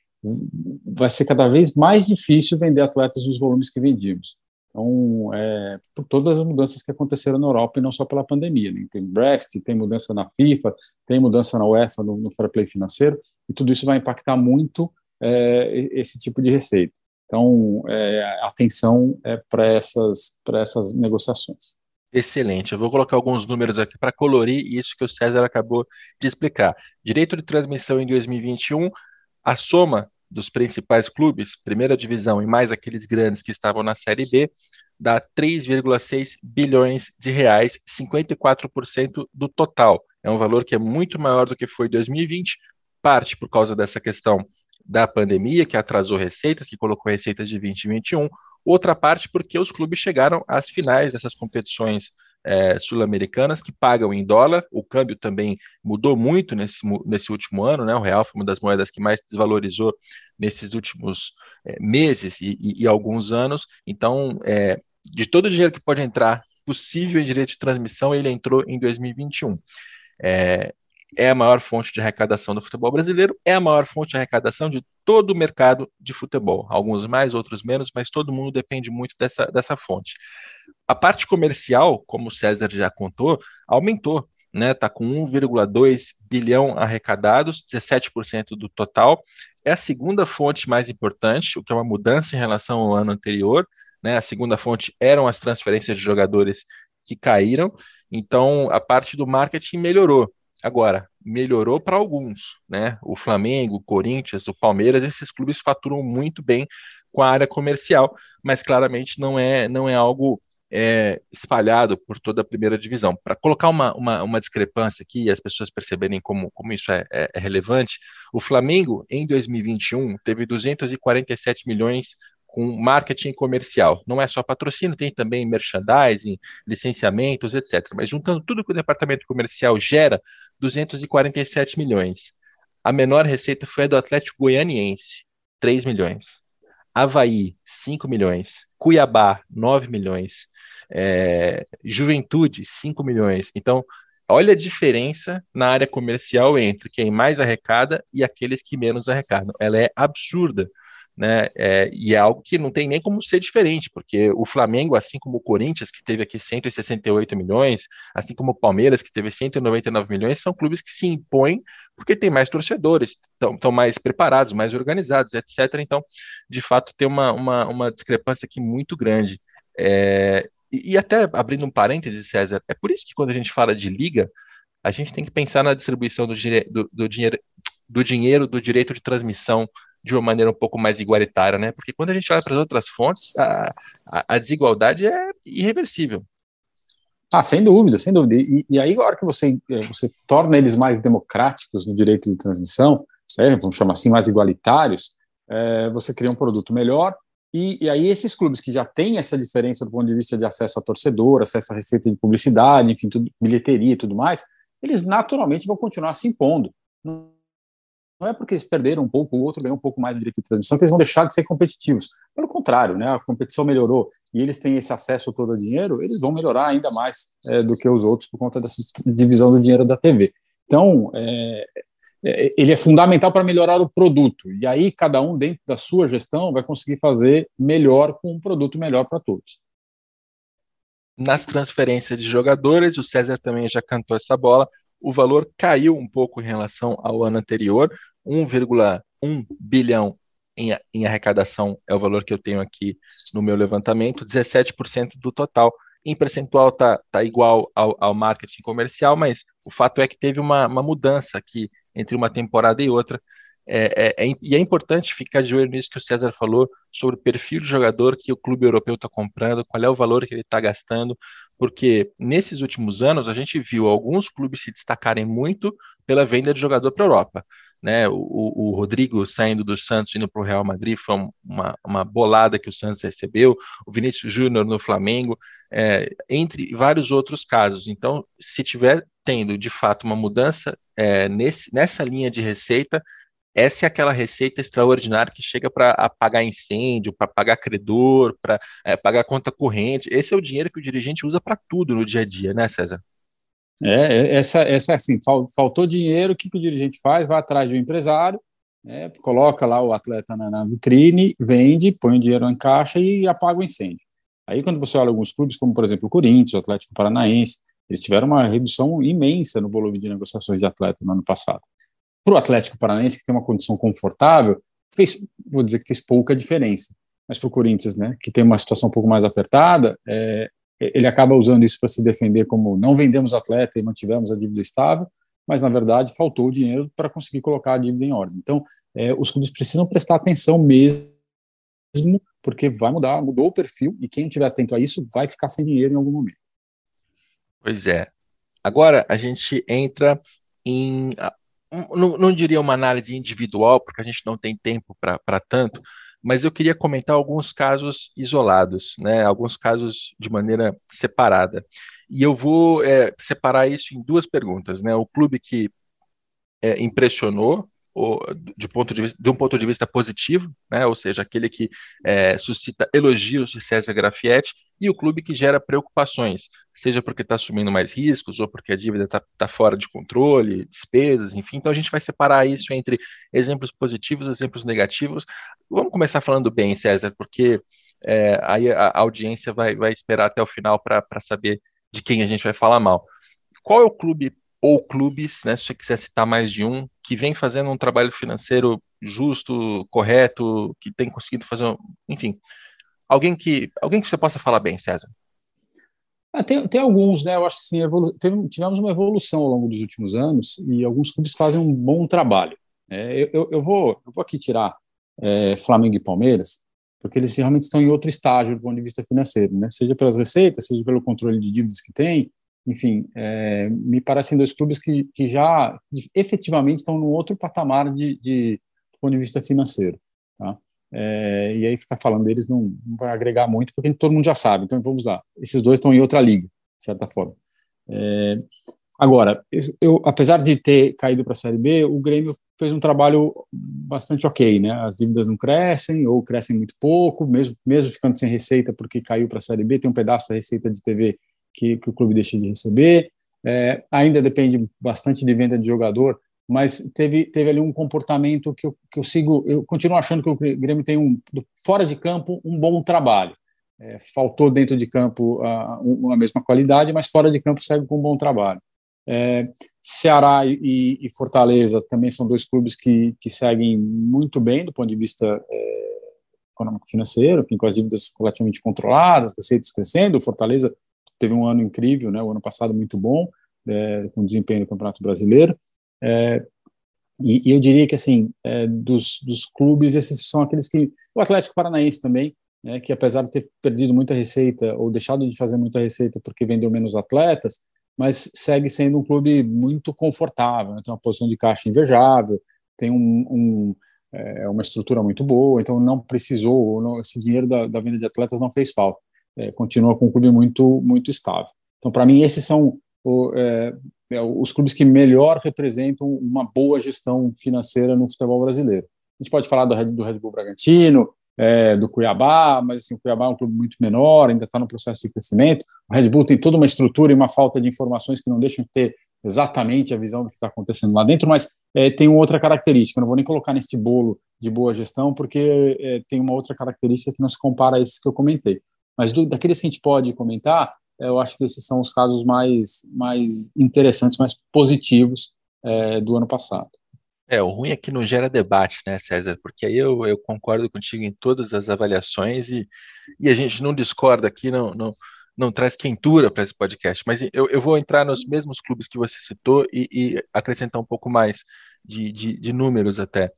vai ser cada vez mais difícil vender atletas nos volumes que vendíamos. Então, é, por todas as mudanças que aconteceram na Europa e não só pela pandemia. Né? Tem Brexit, tem mudança na FIFA, tem mudança na UEFA no, no fair play financeiro, e tudo isso vai impactar muito é, esse tipo de receita. Então, é, atenção é, para essas, essas negociações. Excelente. Eu vou colocar alguns números aqui para colorir isso que o César acabou de explicar. Direito de transmissão em 2021, a soma dos principais clubes, primeira divisão e mais aqueles grandes que estavam na Série B, dá 3,6 bilhões de reais, 54% do total. É um valor que é muito maior do que foi 2020, parte por causa dessa questão da pandemia, que atrasou receitas, que colocou receitas de 2021, outra parte porque os clubes chegaram às finais dessas competições é, sul-americanas que pagam em dólar. O câmbio também mudou muito nesse, nesse último ano, né? O real foi uma das moedas que mais desvalorizou nesses últimos é, meses e, e, e, alguns anos. Então, é, de todo o dinheiro que pode entrar possível em direito de transmissão, ele entrou em 2021. É, é a maior fonte de arrecadação do futebol brasileiro, é a maior fonte de arrecadação de todo o mercado de futebol. Alguns mais, outros menos, mas todo mundo depende muito dessa, dessa fonte. A parte comercial, como o César já contou, aumentou. Né, tá com 1,2 bilhão arrecadados, 17% do total. É a segunda fonte mais importante, o que é uma mudança em relação ao ano anterior. Né? A segunda fonte eram as transferências de jogadores que caíram. Então, a parte do marketing melhorou. Agora, melhorou para alguns, né? O Flamengo, o Corinthians, o Palmeiras, esses clubes faturam muito bem com a área comercial, mas claramente não é, não é algo é, espalhado por toda a primeira divisão. Para colocar uma, uma, uma, discrepância aqui e as pessoas perceberem como, como isso é, é, é relevante, o Flamengo, em 2021, teve 247 milhões com marketing comercial. Não é só patrocínio, tem também merchandising, licenciamentos, etc. Mas juntando tudo que o departamento comercial gera, 247 milhões. A menor receita foi a do Atlético Goianiense, 3 milhões. Havaí, 5 milhões. Cuiabá, 9 milhões. É, Juventude, 5 milhões. Então, olha a diferença na área comercial entre quem mais arrecada e aqueles que menos arrecadam. Ela é absurda né? É, e é algo que não tem nem como ser diferente, porque o Flamengo, assim como o Corinthians, que teve aqui 168 milhões, assim como o Palmeiras, que teve 199 milhões, são clubes que se impõem porque tem mais torcedores, estão mais preparados, mais organizados, etc. Então, de fato, tem uma, uma, uma discrepância aqui muito grande. É, e, e até abrindo um parêntese, César, é por isso que quando a gente fala de liga, a gente tem que pensar na distribuição do, do, do dinheiro do dinheiro do direito de transmissão de uma maneira um pouco mais igualitária, né? Porque quando a gente olha para as outras fontes, a, a, a, desigualdade é irreversível. Ah, sem dúvida, sem dúvida. E, e aí, agora que você, é, você torna eles mais democráticos no direito de transmissão, é, vamos chamar assim, mais igualitários, é, você cria um produto melhor. E, e, aí, esses clubes que já têm essa diferença do ponto de vista de acesso a torcedor, acesso a receita de publicidade, enfim, tudo, bilheteria e tudo mais, eles naturalmente vão continuar se impondo. Não não é porque eles perderam um pouco, o outro ganhou um pouco mais no direito de transmissão, que eles vão deixar de ser competitivos. Pelo contrário, né, a competição melhorou e eles têm esse acesso todo ao dinheiro, eles vão melhorar ainda mais é, do que os outros por conta dessa divisão do dinheiro da TV. Então, é, é, ele é fundamental para melhorar o produto. E aí, cada um, dentro da sua gestão, vai conseguir fazer melhor com um produto melhor para todos. Nas transferências de jogadores, o César também já cantou essa bola o valor caiu um pouco em relação ao ano anterior, 1,1 bilhão em, em, arrecadação é o valor que eu tenho aqui no meu levantamento, 17% do total. Em percentual está tá igual ao, ao, marketing comercial, mas o fato é que teve uma, uma mudança aqui entre uma temporada e outra. É, é, é, e é importante ficar de olho nisso que o César falou sobre o perfil de jogador que o clube europeu está comprando, qual é o valor que ele está gastando, porque nesses últimos anos a gente viu alguns clubes se destacarem muito pela venda de jogador para a Europa. Né, o, o, Rodrigo saindo do Santos indo para o Real Madrid foi uma, uma bolada que o Santos recebeu, o Vinícius Júnior no Flamengo, é, entre vários outros casos. Então, se tiver tendo de fato uma mudança é, nesse, nessa linha de receita, essa é aquela receita extraordinária que chega para apagar incêndio, para pagar credor, para é, pagar conta corrente. Esse é o dinheiro que o dirigente usa para tudo no dia a dia, né, César? É, essa, essa assim, faltou dinheiro, o que, que o dirigente faz? Vai atrás de um empresário, né, coloca lá o atleta na, na, vitrine, vende, põe o dinheiro em caixa e apaga o incêndio. Aí, quando você olha alguns clubes, como por exemplo o Corinthians, o Atlético Paranaense, eles tiveram uma redução imensa no volume de negociações de atleta no ano passado para o Atlético Paranaense, que tem uma condição confortável, fez, vou dizer que fez pouca diferença. mas para o Corinthians, né, que tem uma situação um pouco mais apertada, é, ele acaba usando isso para se defender como não vendemos atleta e mantivemos a dívida estável, mas na verdade faltou o dinheiro para conseguir colocar a dívida em ordem. Então, é, os clubes precisam prestar atenção mesmo, porque vai mudar, mudou o perfil e quem estiver atento a isso vai ficar sem dinheiro em algum momento. Pois é. Agora a gente entra em não, não, diria uma análise individual, porque a gente não tem tempo para tanto, mas eu queria comentar alguns casos isolados, né, alguns casos de maneira separada. E eu vou é, separar isso em duas perguntas. Né, o clube que é, impressionou de, ponto de, de um ponto de vista positivo, né, ou seja, aquele que é, suscita elogios de César Grafietti, e o clube que gera preocupações, seja porque está assumindo mais riscos, ou porque a dívida está tá fora de controle, despesas, enfim. Então a gente vai separar isso entre exemplos positivos exemplos negativos. Vamos começar falando bem, César, porque é, aí a, a audiência vai, vai esperar até o final para saber de quem a gente vai falar mal. Qual é o clube ou clubes, né, se você quiser citar mais de um, que vem fazendo um trabalho financeiro justo, correto, que tem conseguido fazer, um, enfim, alguém que alguém que você possa falar bem, César. Ah, tem, tem alguns, né? Eu acho que sim, evolu tivemos uma evolução ao longo dos últimos anos e alguns clubes fazem um bom trabalho. É, eu, eu, vou, eu vou aqui tirar é, Flamengo e Palmeiras, porque eles realmente estão em outro estágio do ponto de vista financeiro, né? Seja pelas receitas, seja pelo controle de dívidas que tem, enfim, é, me parecem dois clubes que, que já efetivamente estão num outro patamar de, de do ponto de vista financeiro. Tá? É, e aí ficar falando deles não, não, vai agregar muito, porque todo mundo já sabe. Então vamos lá, esses dois estão em outra liga, de certa forma. É, agora, eu, apesar de ter caído para a Série B, o Grêmio fez um trabalho bastante ok, né? As dívidas não crescem ou crescem muito pouco, mesmo mesmo ficando sem receita porque caiu para a Série B, tem um pedaço da receita de TV que, que o clube deixa de receber. É, ainda depende bastante de venda de jogador, mas teve, teve ali um comportamento que eu, que eu sigo, eu continuo achando que o Grêmio tem um, fora de campo, um bom trabalho. É, faltou dentro de campo a, uma mesma qualidade, mas fora de campo segue com um bom trabalho. É, Ceará e, e, Fortaleza também são dois clubes que, que seguem muito bem do ponto de vista é, econômico-financeiro, com as dívidas relativamente controladas, receitas crescendo. Fortaleza teve um ano incrível, né, o ano passado muito bom, é, com desempenho no Campeonato Brasileiro. É, e, e, eu diria que, assim, é, dos, dos clubes, esses são aqueles que. O Atlético Paranaense também, né, que apesar de ter perdido muita receita ou deixado de fazer muita receita porque vendeu menos atletas, mas segue sendo um clube muito confortável, né, tem uma posição de caixa invejável, tem um, um é, uma estrutura muito boa, então não precisou, esse dinheiro da, da venda de atletas não fez falta é, continua com um clube muito, muito estável. Então, para mim, esses são o, é, é, os clubes que melhor representam uma boa gestão financeira no futebol brasileiro. A gente pode falar do Red, do Red Bull Bragantino, é, do Cuiabá, mas assim, o Cuiabá é um clube muito menor, ainda está no processo de crescimento. O Red Bull tem toda uma estrutura e uma falta de informações que não deixam de ter exatamente a visão do que está acontecendo lá dentro, mas é, tem uma outra característica. Não vou nem colocar nesse bolo de boa gestão, porque é, tem uma outra característica que não se compara a esses que eu comentei. Mas do, daqueles que a gente pode comentar, eu acho que esses são os casos mais, mais interessantes, mais positivos é, do ano passado. É, o ruim é que não gera debate, né, César? Porque aí eu, eu concordo contigo em todas as avaliações e, e a gente não discorda aqui, não, não, não traz quentura para esse podcast. Mas eu, eu vou entrar nos mesmos clubes que você citou e, e acrescentar um pouco mais de, de, de números até.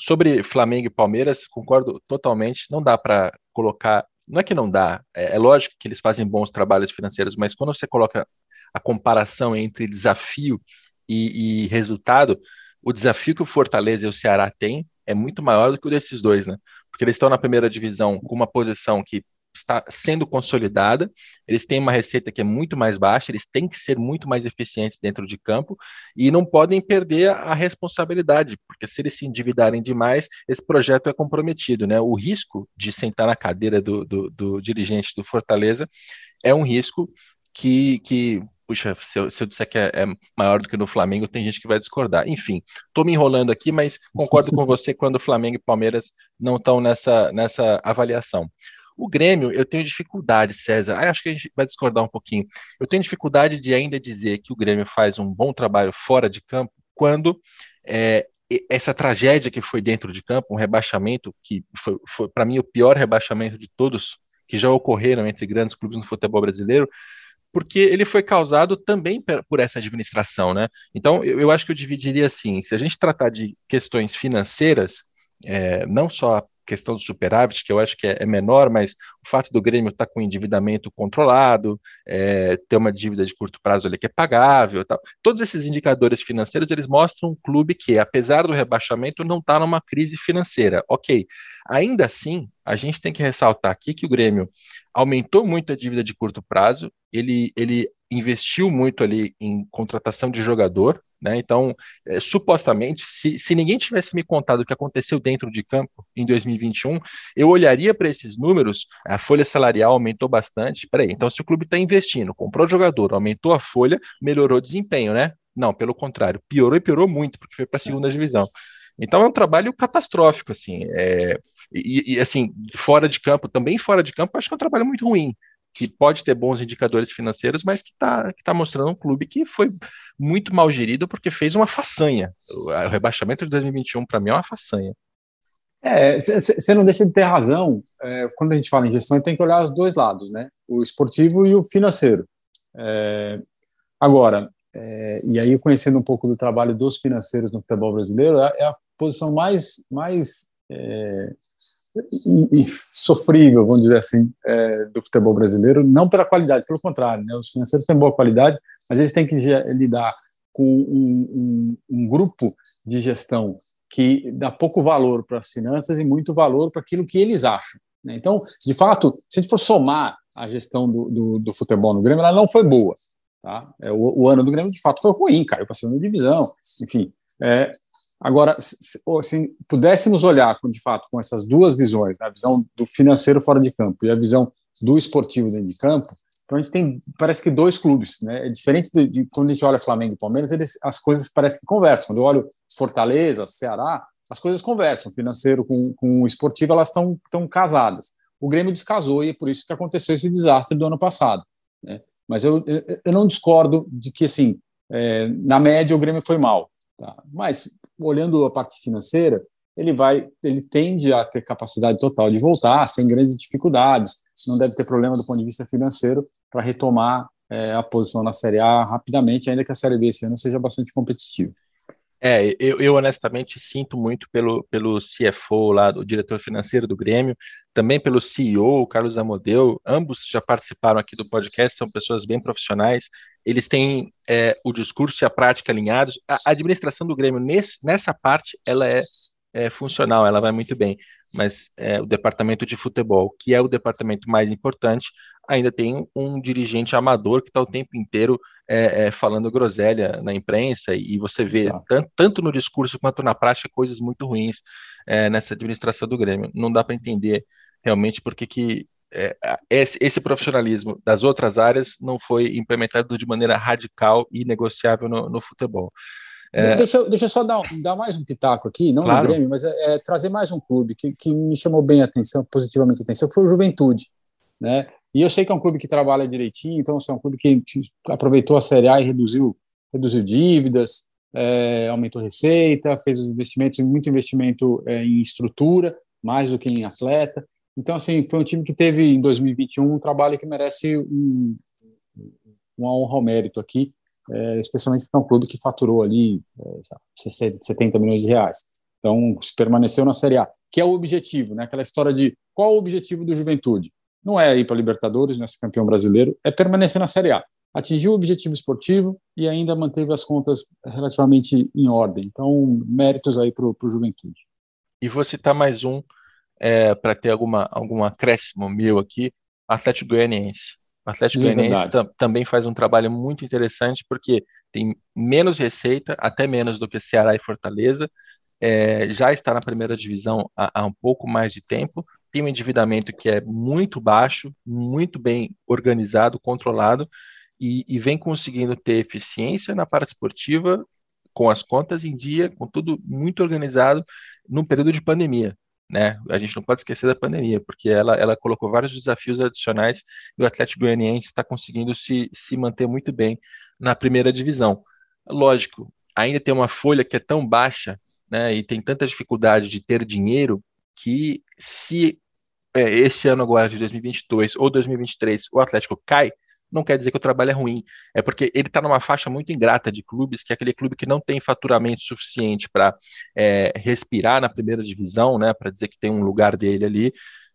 Sobre Flamengo e Palmeiras, concordo totalmente. Não dá para colocar não é que não dá, é, é, lógico que eles fazem bons trabalhos financeiros, mas quando você coloca a comparação entre desafio e, e resultado, o desafio que o Fortaleza e o Ceará têm é muito maior do que o desses dois, né? Porque eles estão na primeira divisão com uma posição que está sendo consolidada, eles têm uma receita que é muito mais baixa, eles têm que ser muito mais eficientes dentro de campo e não podem perder a responsabilidade, porque se eles se endividarem demais, esse projeto é comprometido, né? O risco de sentar na cadeira do, do, do dirigente do Fortaleza é um risco que, que puxa, se eu, se eu disser que é, é, maior do que no Flamengo, tem gente que vai discordar. Enfim, estou me enrolando aqui, mas concordo com você quando Flamengo e Palmeiras não estão nessa, nessa avaliação. O Grêmio, eu tenho dificuldade, César. Acho que a gente vai discordar um pouquinho. Eu tenho dificuldade de ainda dizer que o Grêmio faz um bom trabalho fora de campo quando é, essa tragédia que foi dentro de campo, um rebaixamento que foi, foi para mim o pior rebaixamento de todos que já ocorreram entre grandes clubes no futebol brasileiro, porque ele foi causado também por essa administração, né? Então, eu, eu acho que eu dividiria assim: se a gente tratar de questões financeiras, é, não só questão do superávit, que eu acho que é, é menor, mas o fato do Grêmio estar tá com endividamento controlado, é, ter uma dívida de curto prazo ali que é pagável, tal. todos esses indicadores financeiros eles mostram um clube que, apesar do rebaixamento, não está numa crise financeira. Ok, ainda assim, a gente tem que ressaltar aqui que o Grêmio aumentou muito a dívida de curto prazo, ele, ele investiu muito ali em contratação de jogador, né? Então, é, supostamente, se, se ninguém tivesse me contado o que aconteceu dentro de campo em 2021, eu olharia para esses números, a folha salarial aumentou bastante. Peraí, então se o clube está investindo, comprou jogador, aumentou a folha, melhorou o desempenho, né? Não, pelo contrário, piorou e piorou muito, porque foi para a segunda divisão. Então é um trabalho catastrófico, assim. É, e, e, assim, fora de campo, também fora de campo, acho que é um trabalho muito ruim que pode ter bons indicadores financeiros, mas que está que tá mostrando um clube que foi muito mal gerido porque fez uma façanha. O, rebaixamento de 2021, para mim, é uma façanha. É, você não deixa de ter razão. É, quando a gente fala em gestão, tem que olhar os dois lados, né? O esportivo e o financeiro. É, agora, é, e aí conhecendo um pouco do trabalho dos financeiros no futebol brasileiro, é, é a posição mais, mais e, sofrível, vamos dizer assim, é, do futebol brasileiro, não pela qualidade, pelo contrário, né? os financeiros têm boa qualidade, mas eles têm que lidar com um, um, um grupo de gestão que dá pouco valor para as finanças e muito valor para aquilo que eles acham. Né? Então, de fato, se a gente for somar a gestão do, do, do futebol no Grêmio, ela não foi boa. Tá? É, o, o, ano do Grêmio, de fato, foi ruim, caiu para a segunda divisão, enfim. É, Agora, se assim, pudéssemos olhar, de fato, com essas duas visões, né, a visão do financeiro fora de campo e a visão do esportivo dentro de campo, então a gente tem, parece que dois clubes, né? É diferente de, de quando a gente olha Flamengo e Palmeiras, eles, as coisas parecem que conversam. Quando eu olho Fortaleza, Ceará, as coisas conversam. Financeiro com, com o esportivo, elas estão tão casadas. O Grêmio descasou e é por isso que aconteceu esse desastre do ano passado. Né? Mas eu, eu, eu não discordo de que, assim, é, na média o Grêmio foi mal. Tá? Mas olhando a parte financeira, ele vai, ele tende a ter capacidade total de voltar, sem grandes dificuldades, não deve ter problema do ponto de vista financeiro para retomar é, a posição na Série A rapidamente, ainda que a Série B esse ano seja bastante competitiva. É, eu, eu, honestamente sinto muito pelo, pelo CFO lá, o diretor financeiro do Grêmio, também pelo CEO, Carlos Amodeu, ambos já participaram aqui do podcast, são pessoas bem profissionais, eles têm é, o discurso e a prática alinhados. A administração do Grêmio nesse, nessa parte, ela é, é funcional, ela vai muito bem, mas é, o departamento de futebol, que é o departamento mais importante, ainda tem um dirigente amador que está o tempo inteiro é, é, falando groselha na imprensa, e você vê, tanto, tanto, no discurso quanto na prática, coisas muito ruins é, nessa administração do Grêmio. Não dá para entender realmente por que, que é, esse, esse, profissionalismo das outras áreas não foi implementado de maneira radical e negociável no, no futebol. É... Deixa, deixa eu só dar, dar mais um pitaco aqui, não claro. no Grêmio, mas é, é, trazer mais um clube que, que me chamou bem a atenção, positivamente a atenção, que foi o Juventude. Né? E eu sei que é um clube que trabalha direitinho, então assim, é um clube que aproveitou a Série A e reduziu, reduziu dívidas, é, aumentou receita, fez investimentos, muito investimento é, em estrutura, mais do que em atleta. Então, assim, foi um time que teve em 2021 um trabalho que merece um, uma honra ao mérito aqui, é, especialmente porque é um clube que faturou ali é, 70 milhões de reais. Então, se permaneceu na Série A, que é o objetivo, né? aquela história de qual o objetivo do Juventude? Não é ir para Libertadores, não é ser campeão brasileiro, é permanecer na Série A. Atingiu o objetivo esportivo e ainda manteve as contas relativamente em ordem. Então, méritos aí para o Juventude. E vou citar mais um é, para ter alguma, algum acréscimo meu aqui, Atlético Goianiense. O Atlético é Goianiense também faz um trabalho muito interessante porque tem menos receita, até menos do que Ceará e Fortaleza, é, já está na primeira divisão há, há, um pouco mais de tempo, tem um endividamento que é muito baixo, muito bem organizado, controlado, e, e vem conseguindo ter eficiência na parte esportiva, com as contas em dia, com tudo muito organizado, num período de pandemia né? A gente não pode esquecer da pandemia, porque ela, ela colocou vários desafios adicionais e o Atlético Goianiense está conseguindo se, se manter muito bem na primeira divisão. Lógico, ainda tem uma folha que é tão baixa né, e tem tanta dificuldade de ter dinheiro que se é, esse ano agora de 2022 ou 2023 o Atlético cai, não quer dizer que o trabalho é ruim, é porque ele está numa faixa muito ingrata de clubes, que é aquele clube que não tem faturamento suficiente para é, respirar na primeira divisão, né, para dizer que tem um lugar dele ali,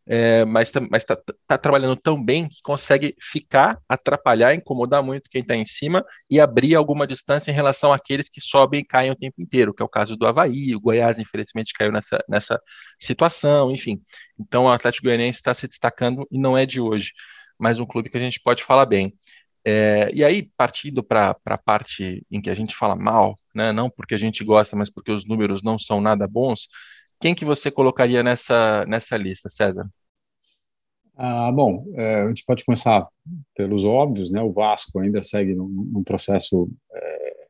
é, mas está tá trabalhando tão bem que consegue ficar, atrapalhar, incomodar muito quem está em cima e abrir alguma distância em relação àqueles que sobem e caem o tempo inteiro, que é o caso do Havaí, o Goiás, infelizmente, caiu nessa, nessa situação, enfim. Então o Atlético Goianiense está se destacando e não é de hoje, mas um clube que a gente pode falar bem. É, e aí, partindo para a parte em que a gente fala mal, né, não porque a gente gosta, mas porque os números não são nada bons, quem que você colocaria nessa, nessa lista, César? Ah, bom, é, a gente pode começar pelos óbvios, né? O Vasco ainda segue num, num processo é,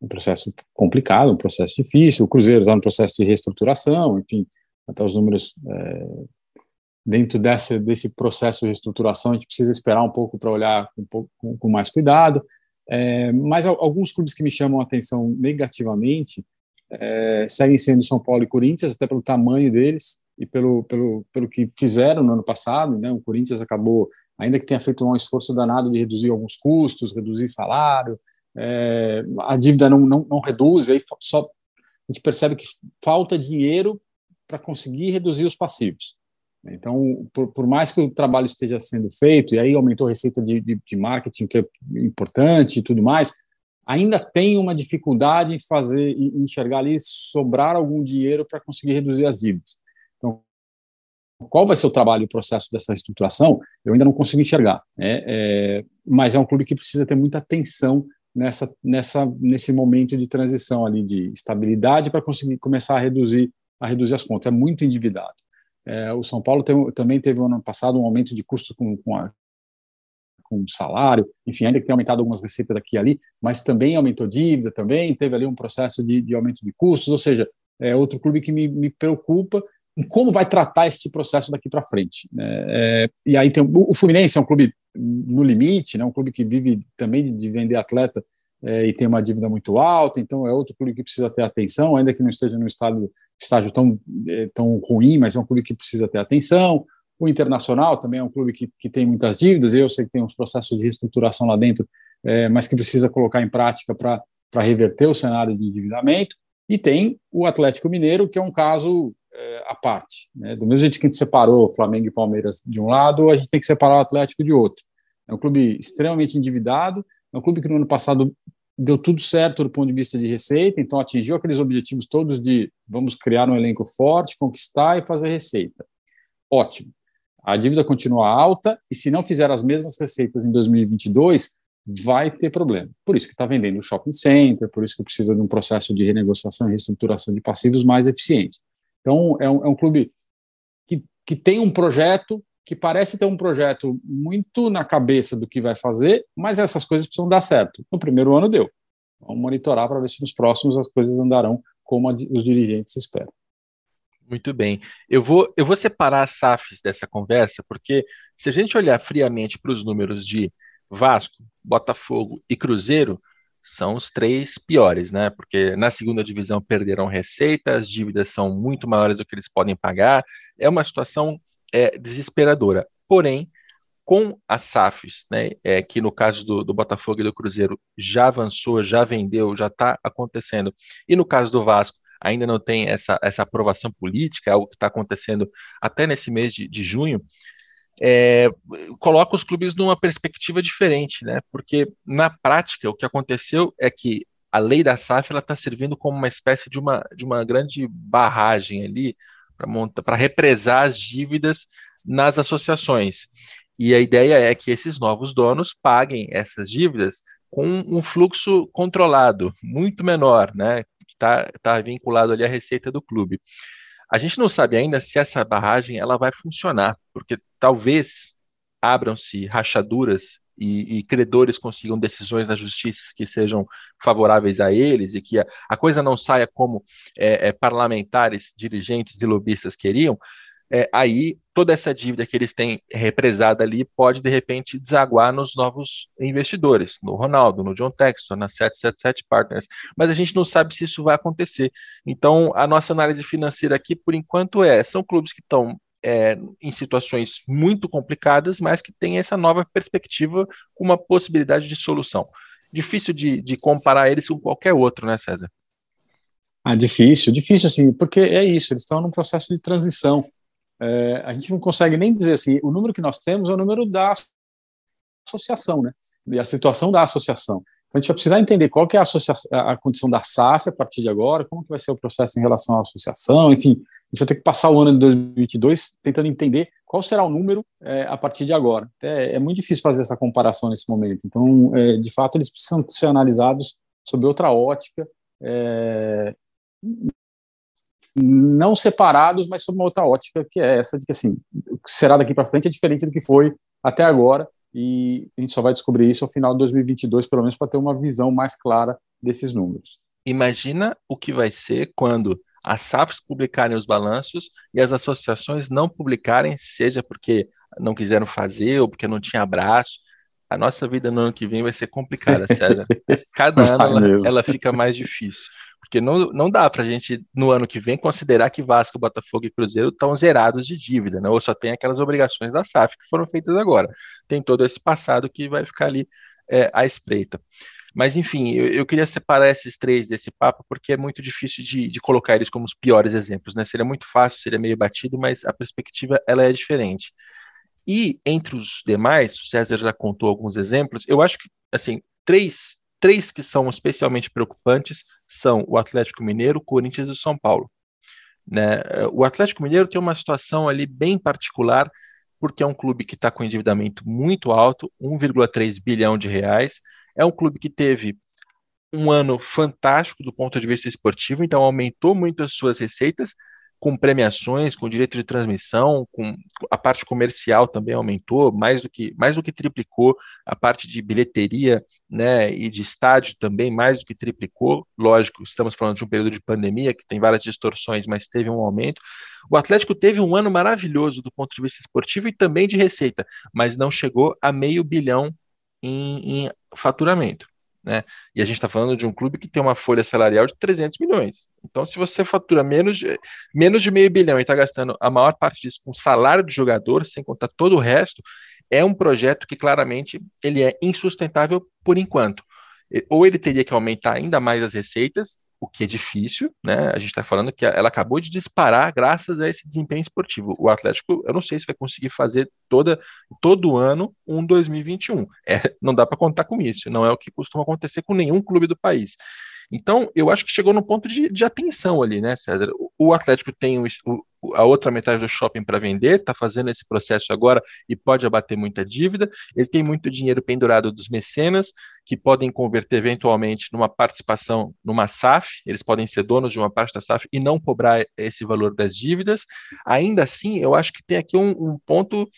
um processo complicado, um processo difícil. O Cruzeiro está no processo de reestruturação, enfim, até os números é, dentro desse, desse processo de reestruturação a gente precisa esperar um pouco para olhar um pouco, com, com mais cuidado. É, mas alguns clubes que me chamam a atenção negativamente é, seguem sendo São Paulo e Corinthians, até pelo tamanho deles e pelo, pelo, pelo que fizeram no ano passado. Né? O Corinthians acabou, ainda que tenha feito um esforço danado de reduzir alguns custos, reduzir salário, é, a dívida não, não, não reduz, aí só a gente percebe que falta dinheiro para conseguir reduzir os passivos. Então, por, por, mais que o trabalho esteja sendo feito, e aí aumentou a receita de, de, de marketing, que é importante e tudo mais, ainda tem uma dificuldade em fazer, em enxergar ali, sobrar algum dinheiro para conseguir reduzir as dívidas. Então, qual vai ser o trabalho e o processo dessa reestruturação? Eu ainda não consigo enxergar, né? é, mas é um clube que precisa ter muita atenção nessa, nessa, nesse momento de transição ali de estabilidade para conseguir começar a reduzir, a reduzir as contas. É muito endividado. É, o São Paulo tem, também teve no ano passado um aumento de custo com, com a, com salário, enfim, ainda que tenha aumentado algumas receitas aqui e ali, mas também aumentou dívida, também teve ali um processo de, de aumento de custos, ou seja, é outro clube que me, me preocupa em como vai tratar esse processo daqui para frente. Né? É, e aí tem o Fluminense é um clube no limite, né, um clube que vive também de vender atleta é, e tem uma dívida muito alta, então é outro clube que precisa ter atenção, ainda que não esteja no estado, estágio tão, é, tão ruim, mas é um clube que precisa ter atenção. O Internacional também é um clube que, que tem muitas dívidas, eu sei que tem uns processos de reestruturação lá dentro, é, mas que precisa colocar em prática para reverter o cenário de endividamento. E tem o Atlético Mineiro, que é um caso é, à parte. Né? Do mesmo jeito que a gente separou Flamengo e Palmeiras de um lado, a gente tem que separar o Atlético de outro. É um clube extremamente endividado, é um clube que no ano passado deu tudo certo do ponto de vista de receita, então atingiu aqueles objetivos todos de vamos criar um elenco forte, conquistar e fazer receita. Ótimo a dívida continua alta e se não fizer as mesmas receitas em 2022, vai ter problema. Por isso que está vendendo o shopping center, por isso que precisa de um processo de renegociação e reestruturação de passivos mais eficiente. Então, é um, é um clube que, que tem um projeto, que parece ter um projeto muito na cabeça do que vai fazer, mas essas coisas precisam dar certo. No primeiro ano deu. Vamos monitorar para ver se nos próximos as coisas andarão como os dirigentes esperam. Muito bem. Eu vou, eu vou separar as SAFs dessa conversa, porque se a gente olhar friamente para os números de Vasco, Botafogo e Cruzeiro, são os três piores, né? Porque na segunda divisão perderam receita, as dívidas são muito maiores do que eles podem pagar, é uma situação é, desesperadora. Porém, com as SAFs, né, é, que no caso do, do, Botafogo e do Cruzeiro já avançou, já vendeu, já está acontecendo, e no caso do Vasco, ainda não tem essa, essa aprovação política, algo que está acontecendo até nesse mês de, de junho, é, coloca os clubes numa perspectiva diferente, né? Porque na prática o que aconteceu é que a lei da SAF está servindo como uma espécie de uma, de uma grande barragem ali para represar as dívidas nas associações. E a ideia é que esses novos donos paguem essas dívidas com um fluxo controlado, muito menor, né? está tá vinculado ali à receita do clube. A gente não sabe ainda se essa barragem ela vai funcionar, porque talvez abram-se rachaduras e, e, credores consigam decisões na justiça que sejam favoráveis a eles e que a, a coisa não saia como é, é, parlamentares, dirigentes e lobistas queriam, é, aí toda essa dívida que eles têm represada ali pode, de repente, desaguar nos novos investidores, no Ronaldo, no John Texton, na 777 Partners. Mas a gente não sabe se isso vai acontecer. Então, a nossa análise financeira aqui, por enquanto, é: são clubes que estão é, em situações muito complicadas, mas que têm essa nova perspectiva com uma possibilidade de solução. Difícil de, de comparar eles com qualquer outro, né, César? Ah, difícil, difícil assim, porque é isso, eles estão num processo de transição. É, a gente não consegue nem dizer assim, o número que nós temos é o número da associação, né? E a situação da associação. Então, a gente vai precisar entender qual que é a, a condição da SAF a partir de agora, como que vai ser o processo em relação à associação, enfim, a gente vai ter que passar o ano de 2022 tentando entender qual será o número é, a partir de agora. É, é, muito difícil fazer essa comparação nesse momento. Então, é, de fato, eles precisam ser analisados sob outra ótica, é, não separados, mas sob uma outra ótica, que é essa de que assim, o que será daqui para frente é diferente do que foi até agora, e a gente só vai descobrir isso ao final de 2022, pelo menos para ter uma visão mais clara desses números. Imagina o que vai ser quando as SAFs publicarem os balanços e as associações não publicarem, seja porque não quiseram fazer ou porque não tinha abraço. A nossa vida no ano que vem vai ser complicada, César. Cada ano ela, ela, fica mais difícil. Porque não, não dá para a gente, no ano que vem, considerar que Vasco, Botafogo e Cruzeiro estão zerados de dívida, né? ou só tem aquelas obrigações da SAF que foram feitas agora. Tem todo esse passado que vai ficar ali é, à espreita. Mas, enfim, eu, eu, queria separar esses três desse papo, porque é muito difícil de, de, colocar eles como os piores exemplos, né? Seria muito fácil, seria meio batido, mas a perspectiva, ela é diferente. E, entre os demais, o César já contou alguns exemplos, eu acho que, assim, três três que são especialmente preocupantes são o Atlético Mineiro, o Corinthians e o São Paulo. Né? O Atlético Mineiro tem uma situação ali bem particular, porque é um clube que está com endividamento muito alto, 1,3 bilhão de reais. É um clube que teve um ano fantástico do ponto de vista esportivo, então aumentou muito as suas receitas, com premiações, com direito de transmissão, com a parte comercial também aumentou, mais do que mais do que triplicou, a parte de bilheteria, né, e de estádio também mais do que triplicou. Lógico, estamos falando de um período de pandemia que tem várias distorções, mas teve um aumento. O Atlético teve um ano maravilhoso do ponto de vista esportivo e também de receita, mas não chegou a meio bilhão em, em faturamento. Né? E a gente está falando de um clube que tem uma folha salarial de 300 milhões. Então, se você fatura menos de, menos de meio bilhão e está gastando a maior parte disso com salário de jogador, sem contar todo o resto, é um projeto que claramente ele é insustentável por enquanto. Ou ele teria que aumentar ainda mais as receitas, o que é difícil, né? A gente está falando que ela acabou de disparar graças a esse desempenho esportivo. O Atlético, eu não sei se vai conseguir fazer toda, todo ano um 2021. É, não dá para contar com isso. Não é o que costuma acontecer com nenhum clube do país. Então, eu acho que chegou no ponto de, de atenção ali, né, César? O, o Atlético tem o, o, a outra metade do shopping para vender, está fazendo esse processo agora e pode abater muita dívida. Ele tem muito dinheiro pendurado dos mecenas, que podem converter eventualmente numa participação numa SAF, eles podem ser donos de uma parte da SAF e não cobrar esse valor das dívidas. Ainda assim, eu acho que tem aqui um, um ponto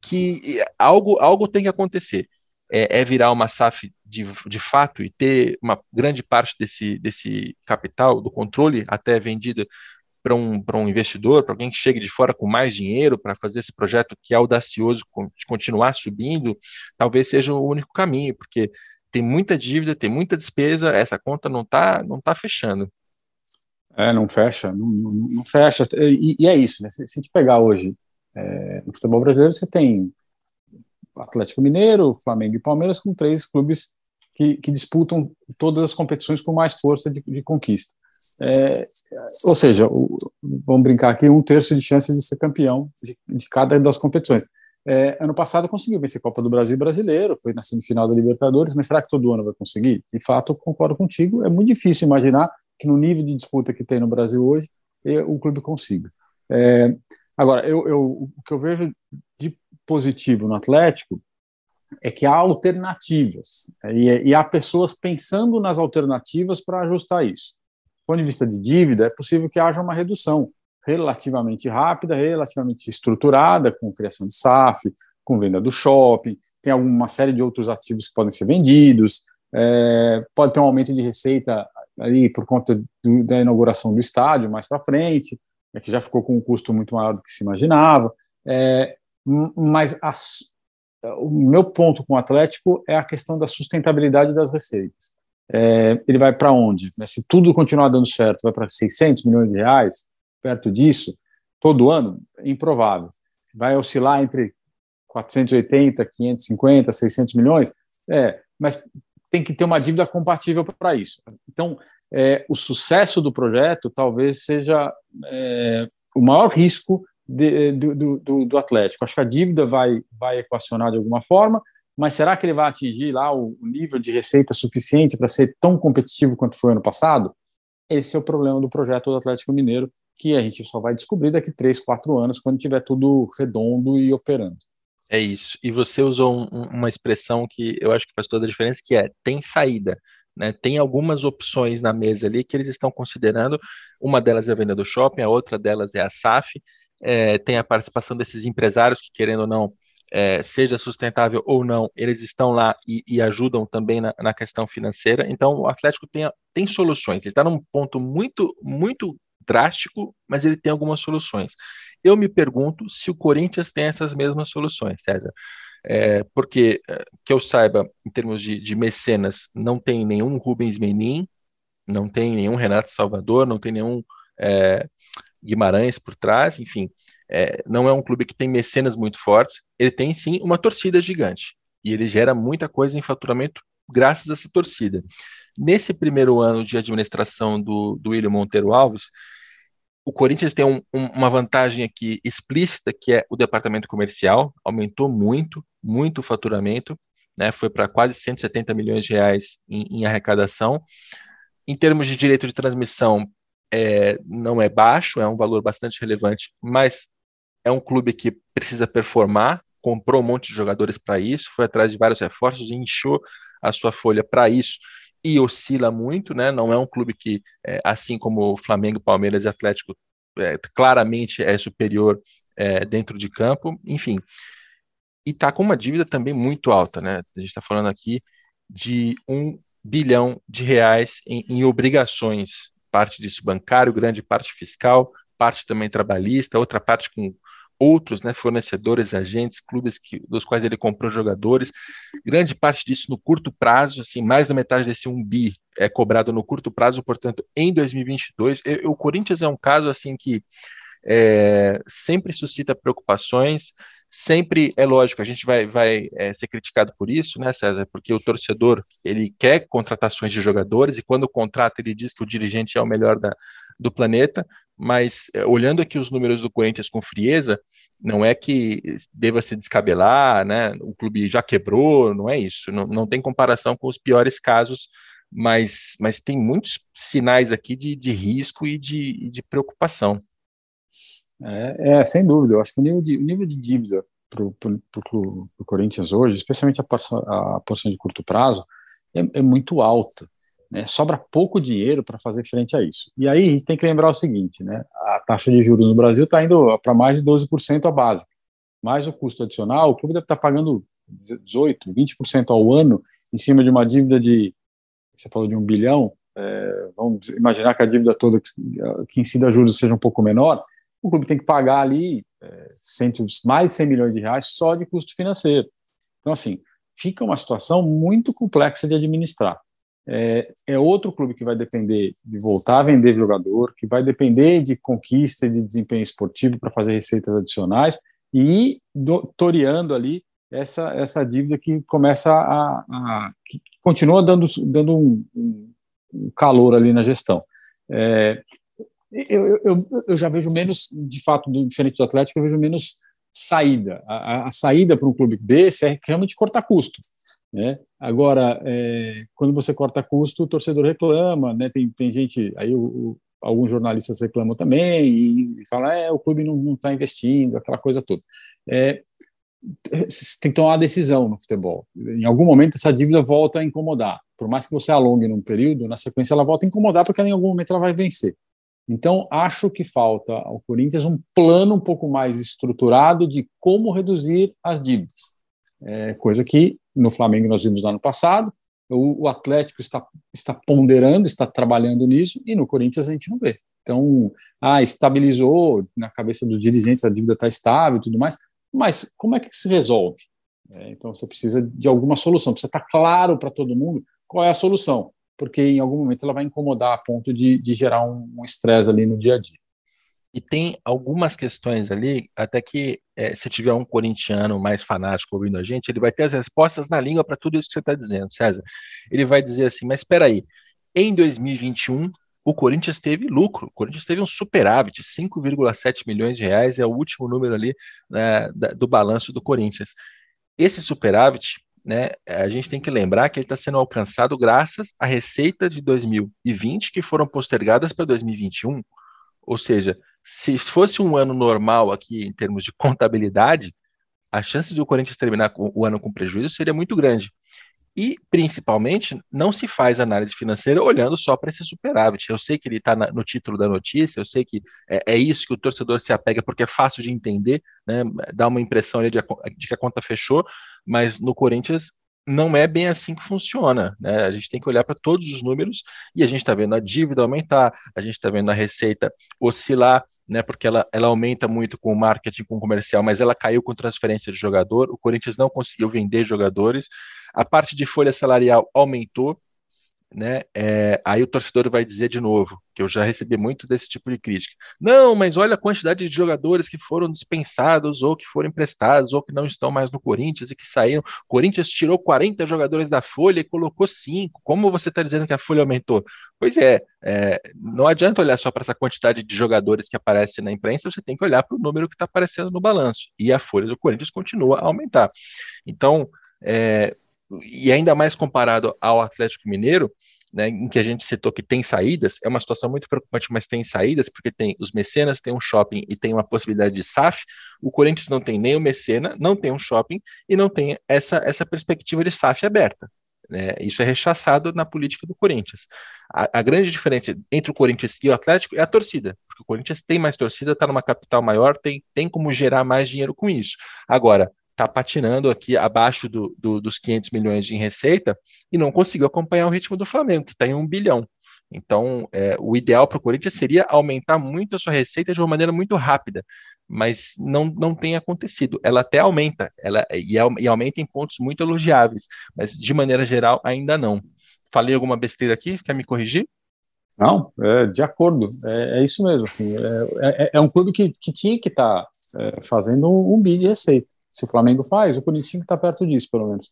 que algo, algo tem que acontecer é, é virar uma SAF de, de fato e ter uma grande parte desse, desse capital, do controle, até vendida para um, um investidor, para alguém que chegue de fora com mais dinheiro para fazer esse projeto que é audacioso de continuar subindo, talvez seja o único caminho, porque tem muita dívida, tem muita despesa, essa conta não está não tá fechando. É, não fecha, não, não, não fecha. E, e, é isso, né? Se, se a gente pegar hoje, é, no futebol brasileiro, você tem Atlético Mineiro, Flamengo e Palmeiras, com três clubes que, que disputam todas as competições com mais força de, de conquista. É, ou seja, o, vamos brincar aqui, um terço de chance de ser campeão de, de cada das competições. É, ano passado conseguiu vencer Copa do Brasil brasileiro, foi na semifinal da Libertadores, mas será que todo ano vai conseguir? De fato, concordo contigo, é muito difícil imaginar que no nível de disputa que tem no Brasil hoje, o clube consiga. É, agora, eu, eu, o que eu vejo de positivo no Atlético é que há alternativas e, e há pessoas pensando nas alternativas para ajustar isso. Ponto de vista de dívida, é possível que haja uma redução relativamente rápida, relativamente estruturada, com criação de SAF, com venda do shopping, tem alguma série de outros ativos que podem ser vendidos, é, pode ter um aumento de receita ali por conta do, da inauguração do estádio mais para frente, é que já ficou com um custo muito maior do que se imaginava. É, mas as, o meu ponto com o Atlético é a questão da sustentabilidade das receitas. É, ele vai para onde? Né, se tudo continuar dando certo, vai para 600 milhões de reais, perto disso, todo ano? Improvável. Vai oscilar entre 480, 550, 600 milhões? É, mas tem que ter uma dívida compatível para isso. Então, é, o sucesso do projeto talvez seja é, o maior risco de, do, do, do, Atlético. Acho que a dívida vai, vai equacionar de alguma forma, mas será que ele vai atingir lá o, nível de receita suficiente para ser tão competitivo quanto foi ano passado? Esse é o problema do projeto do Atlético Mineiro, que a gente só vai descobrir daqui três, quatro anos, quando tiver tudo redondo e operando. É isso. E você usou um, uma expressão que eu acho que faz toda a diferença, que é tem saída. Né? Tem algumas opções na mesa ali que eles estão considerando. Uma delas é a venda do shopping, a outra delas é a SAF. É, tem a participação desses empresários que, querendo ou não, é, seja sustentável ou não, eles estão lá e, e ajudam também na, na, questão financeira. Então, o Atlético tem, tem soluções. Ele está num ponto muito, muito drástico, mas ele tem algumas soluções. Eu me pergunto se o Corinthians tem essas mesmas soluções, César. É, porque, é, que eu saiba, em termos de, de mecenas, não tem nenhum Rubens Menin, não tem nenhum Renato Salvador, não tem nenhum é, Guimarães por trás, enfim, é, não é um clube que tem mecenas muito fortes, ele tem sim uma torcida gigante, e ele gera muita coisa em faturamento graças a essa torcida. Nesse primeiro ano de administração do, do William Monteiro Alves, o Corinthians tem um, um, uma vantagem aqui explícita, que é o departamento comercial, aumentou muito, muito o faturamento, né, foi para quase 170 milhões de reais em, em, arrecadação. Em termos de direito de transmissão, é, não é baixo, é um valor bastante relevante, mas é um clube que precisa performar, comprou um monte de jogadores para isso, foi atrás de vários reforços e inchou a sua folha para isso e oscila muito, né? Não é um clube que, é, assim como Flamengo, Palmeiras e Atlético, é, claramente é superior é, dentro de campo, enfim. E está com uma dívida também muito alta, né? A gente está falando aqui de um bilhão de reais em, em obrigações, parte disso bancário, grande parte fiscal, parte também trabalhista, outra parte com outros né, fornecedores, agentes, clubes que, dos quais ele comprou jogadores. Grande parte disso no curto prazo, assim, mais da metade desse um bi é cobrado no curto prazo, portanto, em 2022. Eu, o Corinthians é um caso assim que é, sempre suscita preocupações, sempre é lógico, a gente vai, vai é, ser criticado por isso, né, César? Porque o torcedor ele quer contratações de jogadores e quando contrata ele diz que o dirigente é o melhor da, do planeta, mas é, olhando aqui os números do Corinthians com frieza, não é que deva se descabelar, né? O clube já quebrou, não é isso. Não, não tem comparação com os piores casos, mas, mas tem muitos sinais aqui de, de risco e de, de preocupação. É, é, sem dúvida. Eu acho que o nível de, o nível de dívida para o Corinthians hoje, especialmente a, a porção de curto prazo, é, é muito alta. Né? Sobra pouco dinheiro para fazer frente a isso. E aí a gente tem que lembrar o seguinte: né? a taxa de juros no Brasil está indo para mais de 12% a base. Mais o custo adicional, o clube deve estar tá pagando 18%, 20% ao ano em cima de uma dívida de, você falou de um bilhão, é, vamos imaginar que a dívida toda que incida juros seja um pouco menor, o clube tem que pagar ali é, cento, mais de 100 milhões de reais só de custo financeiro. Então, assim, fica uma situação muito complexa de administrar é, é, outro clube que vai depender de voltar a vender jogador, que vai depender de conquista e de desempenho esportivo para fazer receitas adicionais e do, toreando ali essa, essa dívida que começa a, a que continua dando, dando um, um, calor ali na gestão. É, eu, eu, eu, já vejo menos, de fato, do, diferente do Atlético, eu vejo menos saída. A, a saída para um clube desse é realmente cortar custo. Né? Agora, é, quando você corta custo, o torcedor reclama, né? tem, tem gente, aí o, o, alguns jornalistas reclamam também e, e falam, é, o clube não está investindo, aquela coisa toda. É, tem que tomar uma decisão no futebol. Em algum momento essa dívida volta a incomodar. Por mais que você alongue num período, na sequência ela volta a incomodar porque em algum momento ela vai vencer. Então, acho que falta ao Corinthians um plano um pouco mais estruturado de como reduzir as dívidas. É, coisa que no Flamengo nós vimos no ano passado, o, o, Atlético está, está ponderando, está trabalhando nisso, e no Corinthians a gente não vê. Então, ah, estabilizou na cabeça dos dirigentes, a dívida está estável e tudo mais, mas como é que se resolve? É, então, você precisa de alguma solução, precisa estar claro para todo mundo qual é a solução, porque em algum momento ela vai incomodar a ponto de, de gerar um estresse um ali no dia a dia. E tem algumas questões ali, até que é, se tiver um corintiano mais fanático ouvindo a gente, ele vai ter as respostas na língua para tudo isso que você está dizendo, César. Ele vai dizer assim, mas espera aí, em 2021 o Corinthians teve lucro, o Corinthians teve um superávit, 5,7 milhões de reais é o último número ali né, do balanço do Corinthians. Esse superávit, né, a gente tem que lembrar que ele está sendo alcançado graças à receita de 2020 que foram postergadas para 2021. Ou seja, se fosse um ano normal aqui em termos de contabilidade, a chance de o Corinthians terminar o ano com prejuízo seria muito grande. E, principalmente, não se faz análise financeira olhando só para esse superávit. Eu sei que ele está no título da notícia, eu sei que é, é, isso que o torcedor se apega, porque é fácil de entender, né? dá uma impressão de, de que a conta fechou, mas no Corinthians não é bem assim que funciona. Né? A gente tem que olhar para todos os números e a gente está vendo a dívida aumentar, a gente está vendo a receita oscilar, né? porque ela, ela aumenta muito com o marketing, com o comercial, mas ela caiu com transferência de jogador. O Corinthians não conseguiu vender jogadores. A parte de folha salarial aumentou, né? É, aí o torcedor vai dizer de novo, que eu já recebi muito desse tipo de crítica. Não, mas olha a quantidade de jogadores que foram dispensados, ou que foram emprestados, ou que não estão mais no Corinthians e que saíram. O Corinthians tirou 40 jogadores da folha e colocou 5. Como você está dizendo que a folha aumentou? Pois é, é não adianta olhar só para essa quantidade de jogadores que aparece na imprensa, você tem que olhar para o número que está aparecendo no balanço. E a folha do Corinthians continua a aumentar. Então, é, e ainda mais comparado ao Atlético Mineiro, né, em que a gente citou que tem saídas, é uma situação muito preocupante, mas tem saídas, porque tem os mecenas, tem um shopping e tem uma possibilidade de SAF. O Corinthians não tem nem o mecena, não tem um shopping e não tem essa, essa perspectiva de SAF aberta. Né? Isso é rechaçado na política do Corinthians. A, a, grande diferença entre o Corinthians e o Atlético é a torcida, porque o Corinthians tem mais torcida, está numa capital maior, tem, tem como gerar mais dinheiro com isso. Agora, está patinando aqui abaixo do, do, dos 500 milhões de receita e não conseguiu acompanhar o ritmo do Flamengo, que está em um bilhão. Então, é, o ideal para o Corinthians seria aumentar muito a sua receita de uma maneira muito rápida, mas não, não tem acontecido. Ela até aumenta, ela e, e aumenta em pontos muito elogiáveis, mas de maneira geral ainda não. Falei alguma besteira aqui? Quer me corrigir? Não, é, de acordo, é, é isso mesmo. Assim, é, é, é um clube que, que tinha que estar tá, é, fazendo um, um de receita. Se o Flamengo faz, o Corinthians está perto disso, pelo menos.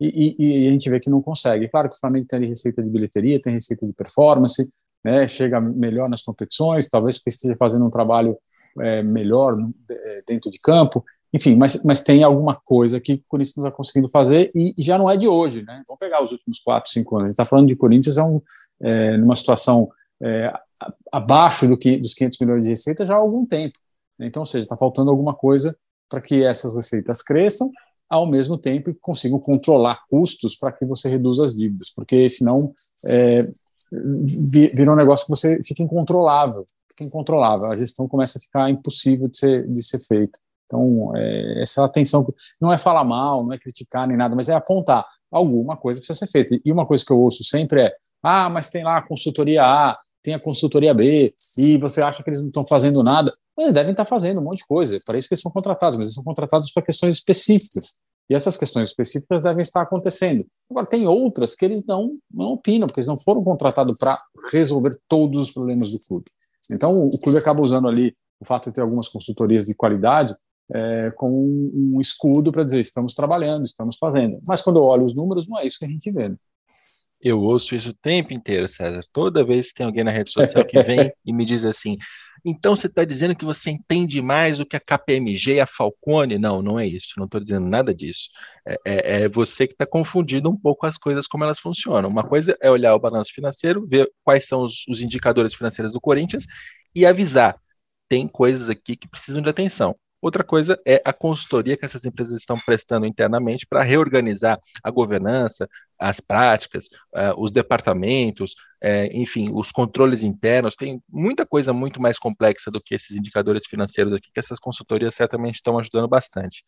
E, e, e, a gente vê que não consegue. Claro que o Flamengo tem receita de bilheteria, tem receita de performance, né, chega melhor nas competições, talvez esteja fazendo um trabalho é, melhor é, dentro de campo, enfim, mas, mas tem alguma coisa que o Corinthians não está conseguindo fazer e, e, já não é de hoje, né? Vamos pegar os últimos quatro, cinco anos. A gente está falando de Corinthians é um, é, numa situação é, abaixo do que dos 500 milhões de receita já há algum tempo. Então, ou seja, está faltando alguma coisa para que essas receitas cresçam, ao mesmo tempo que consigam controlar custos para que você reduza as dívidas, porque senão é, vira um negócio que você fica incontrolável, fica incontrolável, a gestão começa a ficar impossível de ser, de ser feita. Então, é, essa atenção não é falar mal, não é criticar nem nada, mas é apontar alguma coisa precisa ser feita. E uma coisa que eu ouço sempre é: ah, mas tem lá a consultoria A, tem a consultoria B, e você acha que eles não estão fazendo nada. Eles devem estar fazendo um monte de coisa, para isso que eles são contratados, mas eles são contratados para questões específicas. E essas questões específicas devem estar acontecendo. Agora, tem outras que eles não, não opinam, porque eles não foram contratados para resolver todos os problemas do clube. Então, o clube acaba usando ali o fato de ter algumas consultorias de qualidade é, como um, um escudo para dizer estamos trabalhando, estamos fazendo. Mas quando eu olho os números, não é isso que a gente vê. Né? Eu ouço isso o tempo inteiro, César. Toda vez que tem alguém na rede social que vem e me diz assim, então você está dizendo que você entende mais do que a KPMG e a Falcone? Não, não é isso. Não estou dizendo nada disso. É, é, é você que está confundindo um pouco as coisas como elas funcionam. Uma coisa é olhar o balanço financeiro, ver quais são os, os indicadores financeiros do Corinthians e avisar. Tem coisas aqui que precisam de atenção. Outra coisa é a consultoria que essas empresas estão prestando internamente para reorganizar a governança, as práticas, uh, os departamentos, uh, enfim, os controles internos. Tem muita coisa muito mais complexa do que esses indicadores financeiros aqui, que essas consultorias certamente estão ajudando bastante.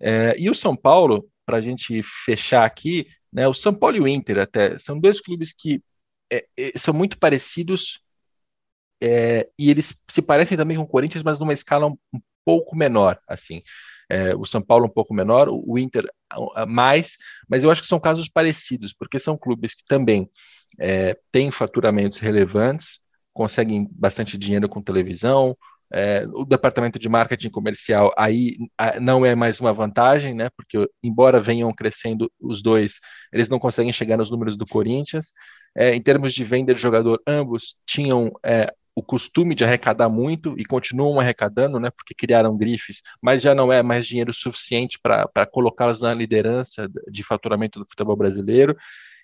Uh, e o São Paulo, para a gente fechar aqui, né, o São Paulo e o Inter até, são dois clubes que são muito parecidos é, e eles se parecem também com o Corinthians, mas numa escala um pouco menor, assim. É, o São Paulo um pouco menor, o Inter mais, mas eu acho que são casos parecidos, porque são clubes que também é, têm faturamentos relevantes, conseguem bastante dinheiro com televisão, é, o departamento de marketing comercial aí não é mais uma vantagem, né? Porque embora venham crescendo os dois, eles não conseguem chegar nos números do Corinthians. É, em termos de venda de jogador, ambos tinham é, o costume de arrecadar muito e continuam arrecadando, né, porque criaram grifes, mas já não é mais dinheiro suficiente para colocá-los na liderança de faturamento do futebol brasileiro.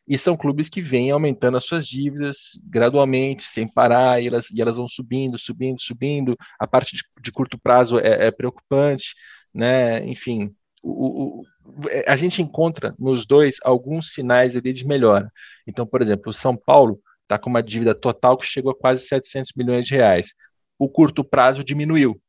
E são clubes que vêm aumentando as suas dívidas gradualmente, sem parar, e elas, e elas vão subindo, subindo, subindo. A parte de, de curto prazo é, é, preocupante, né? Enfim, o, o, a gente encontra nos dois alguns sinais ali de melhora. Então, por exemplo, o São Paulo está com uma dívida total que chegou a quase 700 milhões de reais. O curto prazo diminuiu,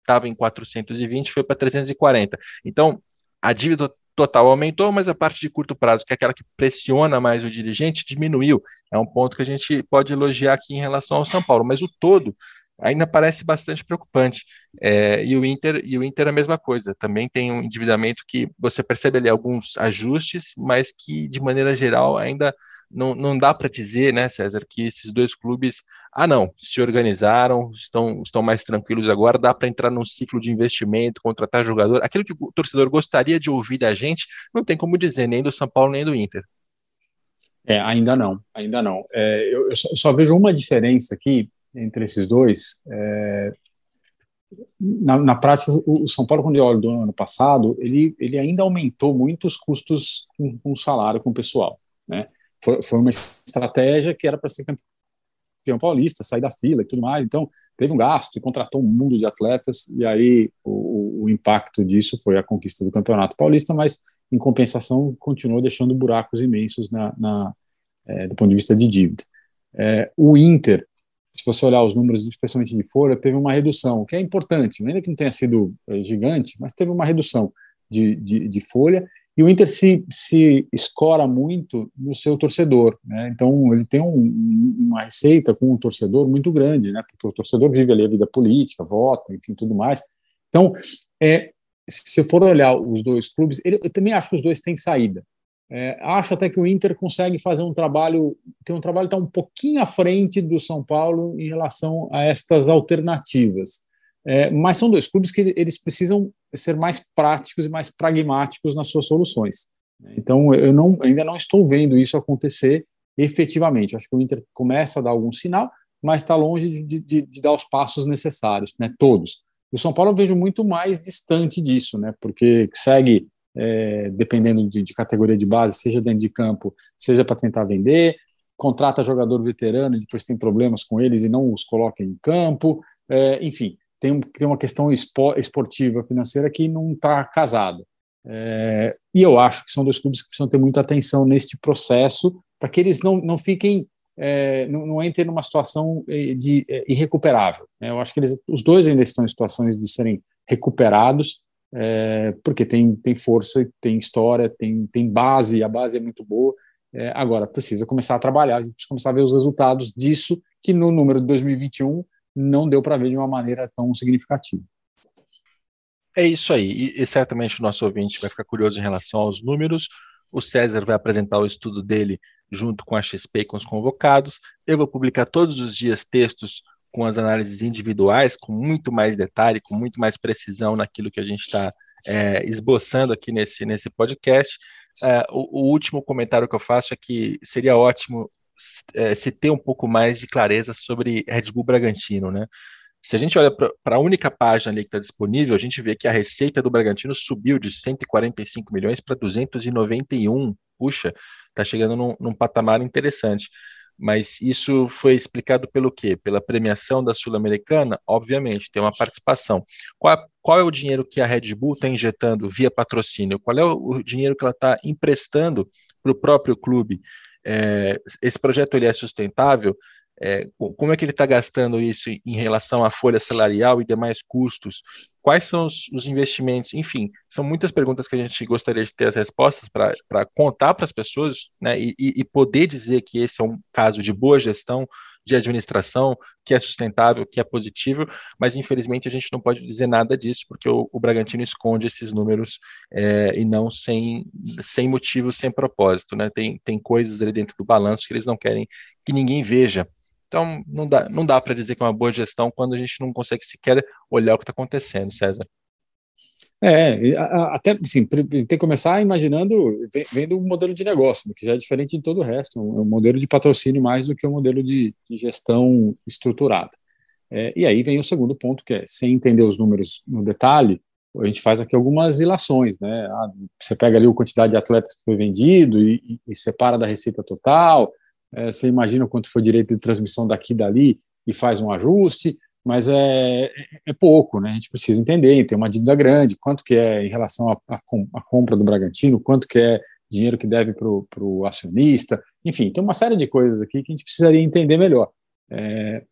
estava em 420, foi para 340. Então, a dívida total aumentou, mas a parte de curto prazo, que é aquela que pressiona mais o dirigente, diminuiu. É um ponto que a gente pode elogiar aqui em relação ao São Paulo, mas o todo ainda parece bastante preocupante. É, e o Inter e o Inter é a mesma coisa. Também tem um endividamento que você percebe ali alguns ajustes, mas que de maneira geral ainda não, não dá para dizer, né, César, que esses dois clubes, ah, não, se organizaram, estão, estão mais tranquilos agora, dá para entrar num ciclo de investimento, contratar jogador. Aquilo que o torcedor gostaria de ouvir da gente, não tem como dizer, nem do São Paulo, nem do Inter. É, ainda não, ainda não. É, eu, eu, só, eu, só, vejo uma diferença aqui entre esses dois. É, na, na, prática, o, o São Paulo, quando eu olho do ano passado, ele, ele ainda aumentou muito os custos com, com o salário, com o pessoal, né? Foi, foi uma estratégia que era para ser campeão paulista, sair da fila e tudo mais. Então, teve um gasto e contratou um mundo de atletas, e aí o, o, impacto disso foi a conquista do campeonato paulista, mas em compensação continuou deixando buracos imensos na, na é, do ponto de vista de dívida. É, o Inter, se você olhar os números, especialmente de folha, teve uma redução, que é importante, ainda que não tenha sido é, gigante, mas teve uma redução de, de, de folha, e o Inter se, se escora muito no seu torcedor, né? Então ele tem um, uma receita com o torcedor muito grande, né? Porque o torcedor vive ali a vida política, vota, enfim, tudo mais. Então, é, se for olhar os dois clubes, ele, eu também acho que os dois têm saída. É, acho até que o Inter consegue fazer um trabalho, tem um trabalho que está um pouquinho à frente do São Paulo em relação a estas alternativas. É, mas são dois clubes que eles precisam ser mais práticos e mais pragmáticos nas suas soluções. Então, eu não, ainda não estou vendo isso acontecer efetivamente. Acho que o Inter começa a dar algum sinal, mas está longe de, de, de, dar os passos necessários, né? Todos. O São Paulo eu vejo muito mais distante disso, né? Porque segue é, dependendo de, de, categoria de base, seja dentro de campo, seja para tentar vender, contrata jogador veterano e depois tem problemas com eles e não os coloca em campo, é, enfim tem, tem uma questão esportiva financeira que não está casada. É, e eu acho que são dois clubes que precisam ter muita atenção neste processo para que eles não, não fiquem, é, não, não, entrem numa situação é, de é, irrecuperável. Né? Eu acho que eles, os dois ainda estão em situações de serem recuperados, é, porque tem, tem força, tem história, tem, tem base, a base é muito boa. É, agora precisa começar a trabalhar, a gente precisa começar a ver os resultados disso, que no número de 2021 não deu para ver de uma maneira tão significativa. É isso aí, e, e, certamente o nosso ouvinte vai ficar curioso em relação aos números. O César vai apresentar o estudo dele junto com a XP e com os convocados. Eu vou publicar todos os dias textos com as análises individuais, com muito mais detalhe, com muito mais precisão naquilo que a gente está é, esboçando aqui nesse, nesse podcast. É, o, o, último comentário que eu faço é que seria ótimo é, se ter um pouco mais de clareza sobre Red Bull Bragantino, né? Se a gente olha para a única página ali que está disponível, a gente vê que a receita do Bragantino subiu de 145 milhões para 291. Puxa, está chegando num, num, patamar interessante. Mas isso foi explicado pelo quê? Pela premiação da Sul-Americana? Obviamente, tem uma participação. Qual, qual, é o dinheiro que a Red Bull está injetando via patrocínio? Qual é o, o dinheiro que ela está emprestando para o próprio clube? É, esse projeto ele é sustentável? É, como é que ele está gastando isso em relação à folha salarial e demais custos? Quais são os, os investimentos? Enfim, são muitas perguntas que a gente gostaria de ter as respostas para contar para as pessoas né, e, e, poder dizer que esse é um caso de boa gestão de administração, que é sustentável, que é positivo, mas infelizmente a gente não pode dizer nada disso, porque o, o Bragantino esconde esses números é, e não sem, sem motivo, sem propósito. Né? Tem, tem coisas ali dentro do balanço que eles não querem que ninguém veja. Então, não dá, não dá para dizer que é uma boa gestão quando a gente não consegue sequer olhar o que está acontecendo, César. É, até assim, tem que começar imaginando, vendo o modelo de negócio, que já é diferente de todo o resto, é um modelo de patrocínio mais do que um modelo de, de gestão estruturada. É, e aí vem o segundo ponto, que é, sem entender os números no detalhe, a gente faz aqui algumas ilações, né? Ah, você pega ali a quantidade de atletas que foi vendido e, e, e separa da receita total, é, você imagina quanto foi direito de transmissão daqui e dali e faz um ajuste, mas é, é, é pouco, né? A gente precisa entender, tem uma dívida grande, quanto que é em relação à compra do Bragantino, quanto que é dinheiro que deve para o acionista, enfim, tem uma série de coisas aqui que a gente precisaria entender melhor. É,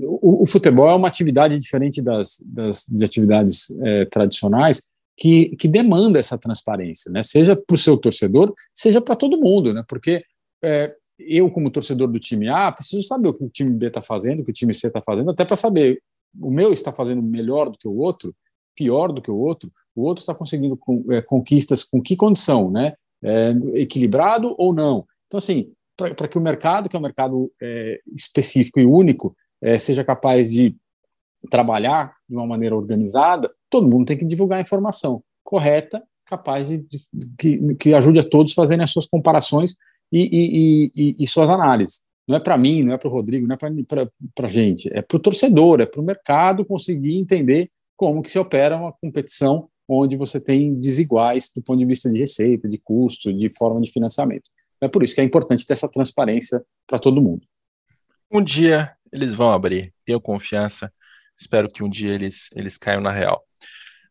o, o, futebol é uma atividade diferente das, das de atividades é, tradicionais que, que demanda essa transparência, né? Seja para o seu torcedor, seja para todo mundo, né? Porque é, eu, como torcedor do time A, preciso saber o que o time B está fazendo, o que o time C está fazendo, até para saber o meu está fazendo melhor do que o outro, pior do que o outro, o outro está conseguindo é, conquistas com que condição, né? É, equilibrado ou não. Então, assim, para que o mercado, que é um mercado é, específico e único, é, seja capaz de trabalhar de uma maneira organizada, todo mundo tem que divulgar a informação correta, capaz de, de que, que ajude a todos fazerem as suas comparações e, e, e, suas análises. Não é para mim, não é para o Rodrigo, não é para a gente, é para o torcedor, é para o mercado conseguir entender como que se opera uma competição onde você tem desiguais do ponto de vista de receita, de custo, de forma de financiamento. É por isso que é importante ter essa transparência para todo mundo. Um dia eles vão abrir, tenho confiança, espero que um dia eles, eles caiam na real.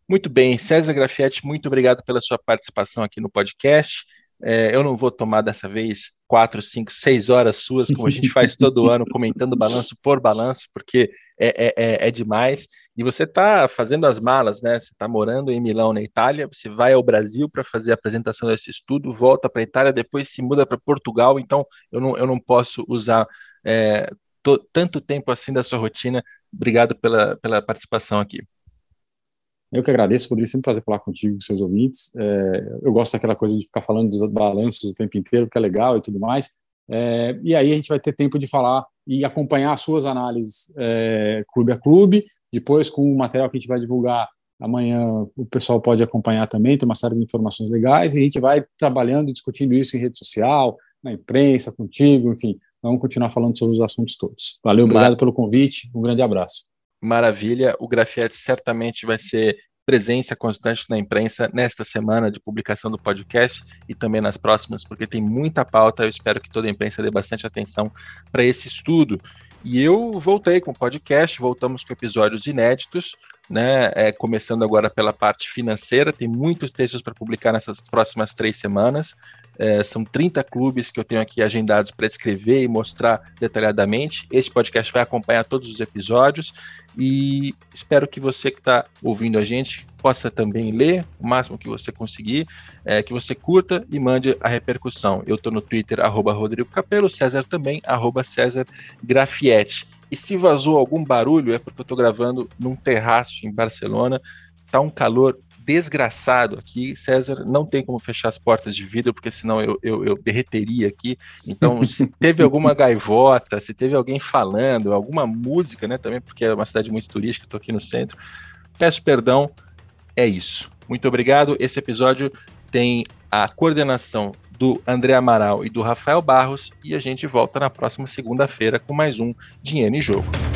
Muito bem, César Grafietti, muito obrigado pela sua participação aqui no podcast. É, eu não vou tomar dessa vez quatro, cinco, seis horas suas, como a gente faz todo ano, comentando balanço por balanço, porque é, é, é, é demais. E você está fazendo as malas, né? Você está morando em Milão, na Itália, você vai ao Brasil para fazer a apresentação desse estudo, volta para a Itália, depois se muda para Portugal. Então, eu não, eu não posso usar é, tanto tempo assim da sua rotina. Obrigado pela, pela participação aqui. Eu que agradeço, Rodrigo, sempre um prazer falar contigo, com seus ouvintes. É, eu gosto daquela coisa de ficar falando dos balanços o tempo inteiro, que é legal e tudo mais. É, e aí a gente vai ter tempo de falar e acompanhar as suas análises é, clube a clube. Depois, com o material que a gente vai divulgar amanhã, o pessoal pode acompanhar também, tem uma série de informações legais. E a gente vai trabalhando e discutindo isso em rede social, na imprensa, contigo, enfim. Vamos continuar falando sobre os assuntos todos. Valeu, obrigado pelo convite. Um grande abraço maravilha. O Grafete certamente vai ser presença constante na imprensa nesta semana de publicação do podcast e também nas próximas, porque tem muita pauta. Eu espero que toda a imprensa dê bastante atenção para esse estudo. E eu voltei com o podcast, voltamos com episódios inéditos, né? É, começando agora pela parte financeira, tem muitos textos para publicar nessas próximas três semanas. É, são 30 clubes que eu tenho aqui agendados para escrever e mostrar detalhadamente. Este podcast vai acompanhar todos os episódios e espero que você que está ouvindo a gente possa também ler o máximo que você conseguir, é, que você curta e mande a repercussão. Eu estou no Twitter, arroba Rodrigo Capelo, César também, arroba César Grafietti. E se vazou algum barulho é porque eu estou gravando num terraço em Barcelona. Tá um calor desgraçado aqui. César, não tem como fechar as portas de vidro, porque senão eu, eu, eu derreteria aqui. Então, se teve alguma gaivota, se teve alguém falando, alguma música, né, também, porque é uma cidade muito turística, estou aqui no centro, peço perdão. É isso. Muito obrigado. Esse episódio tem a coordenação do André Amaral e do Rafael Barros, e a gente volta na próxima segunda-feira com mais um Dinheiro em Jogo.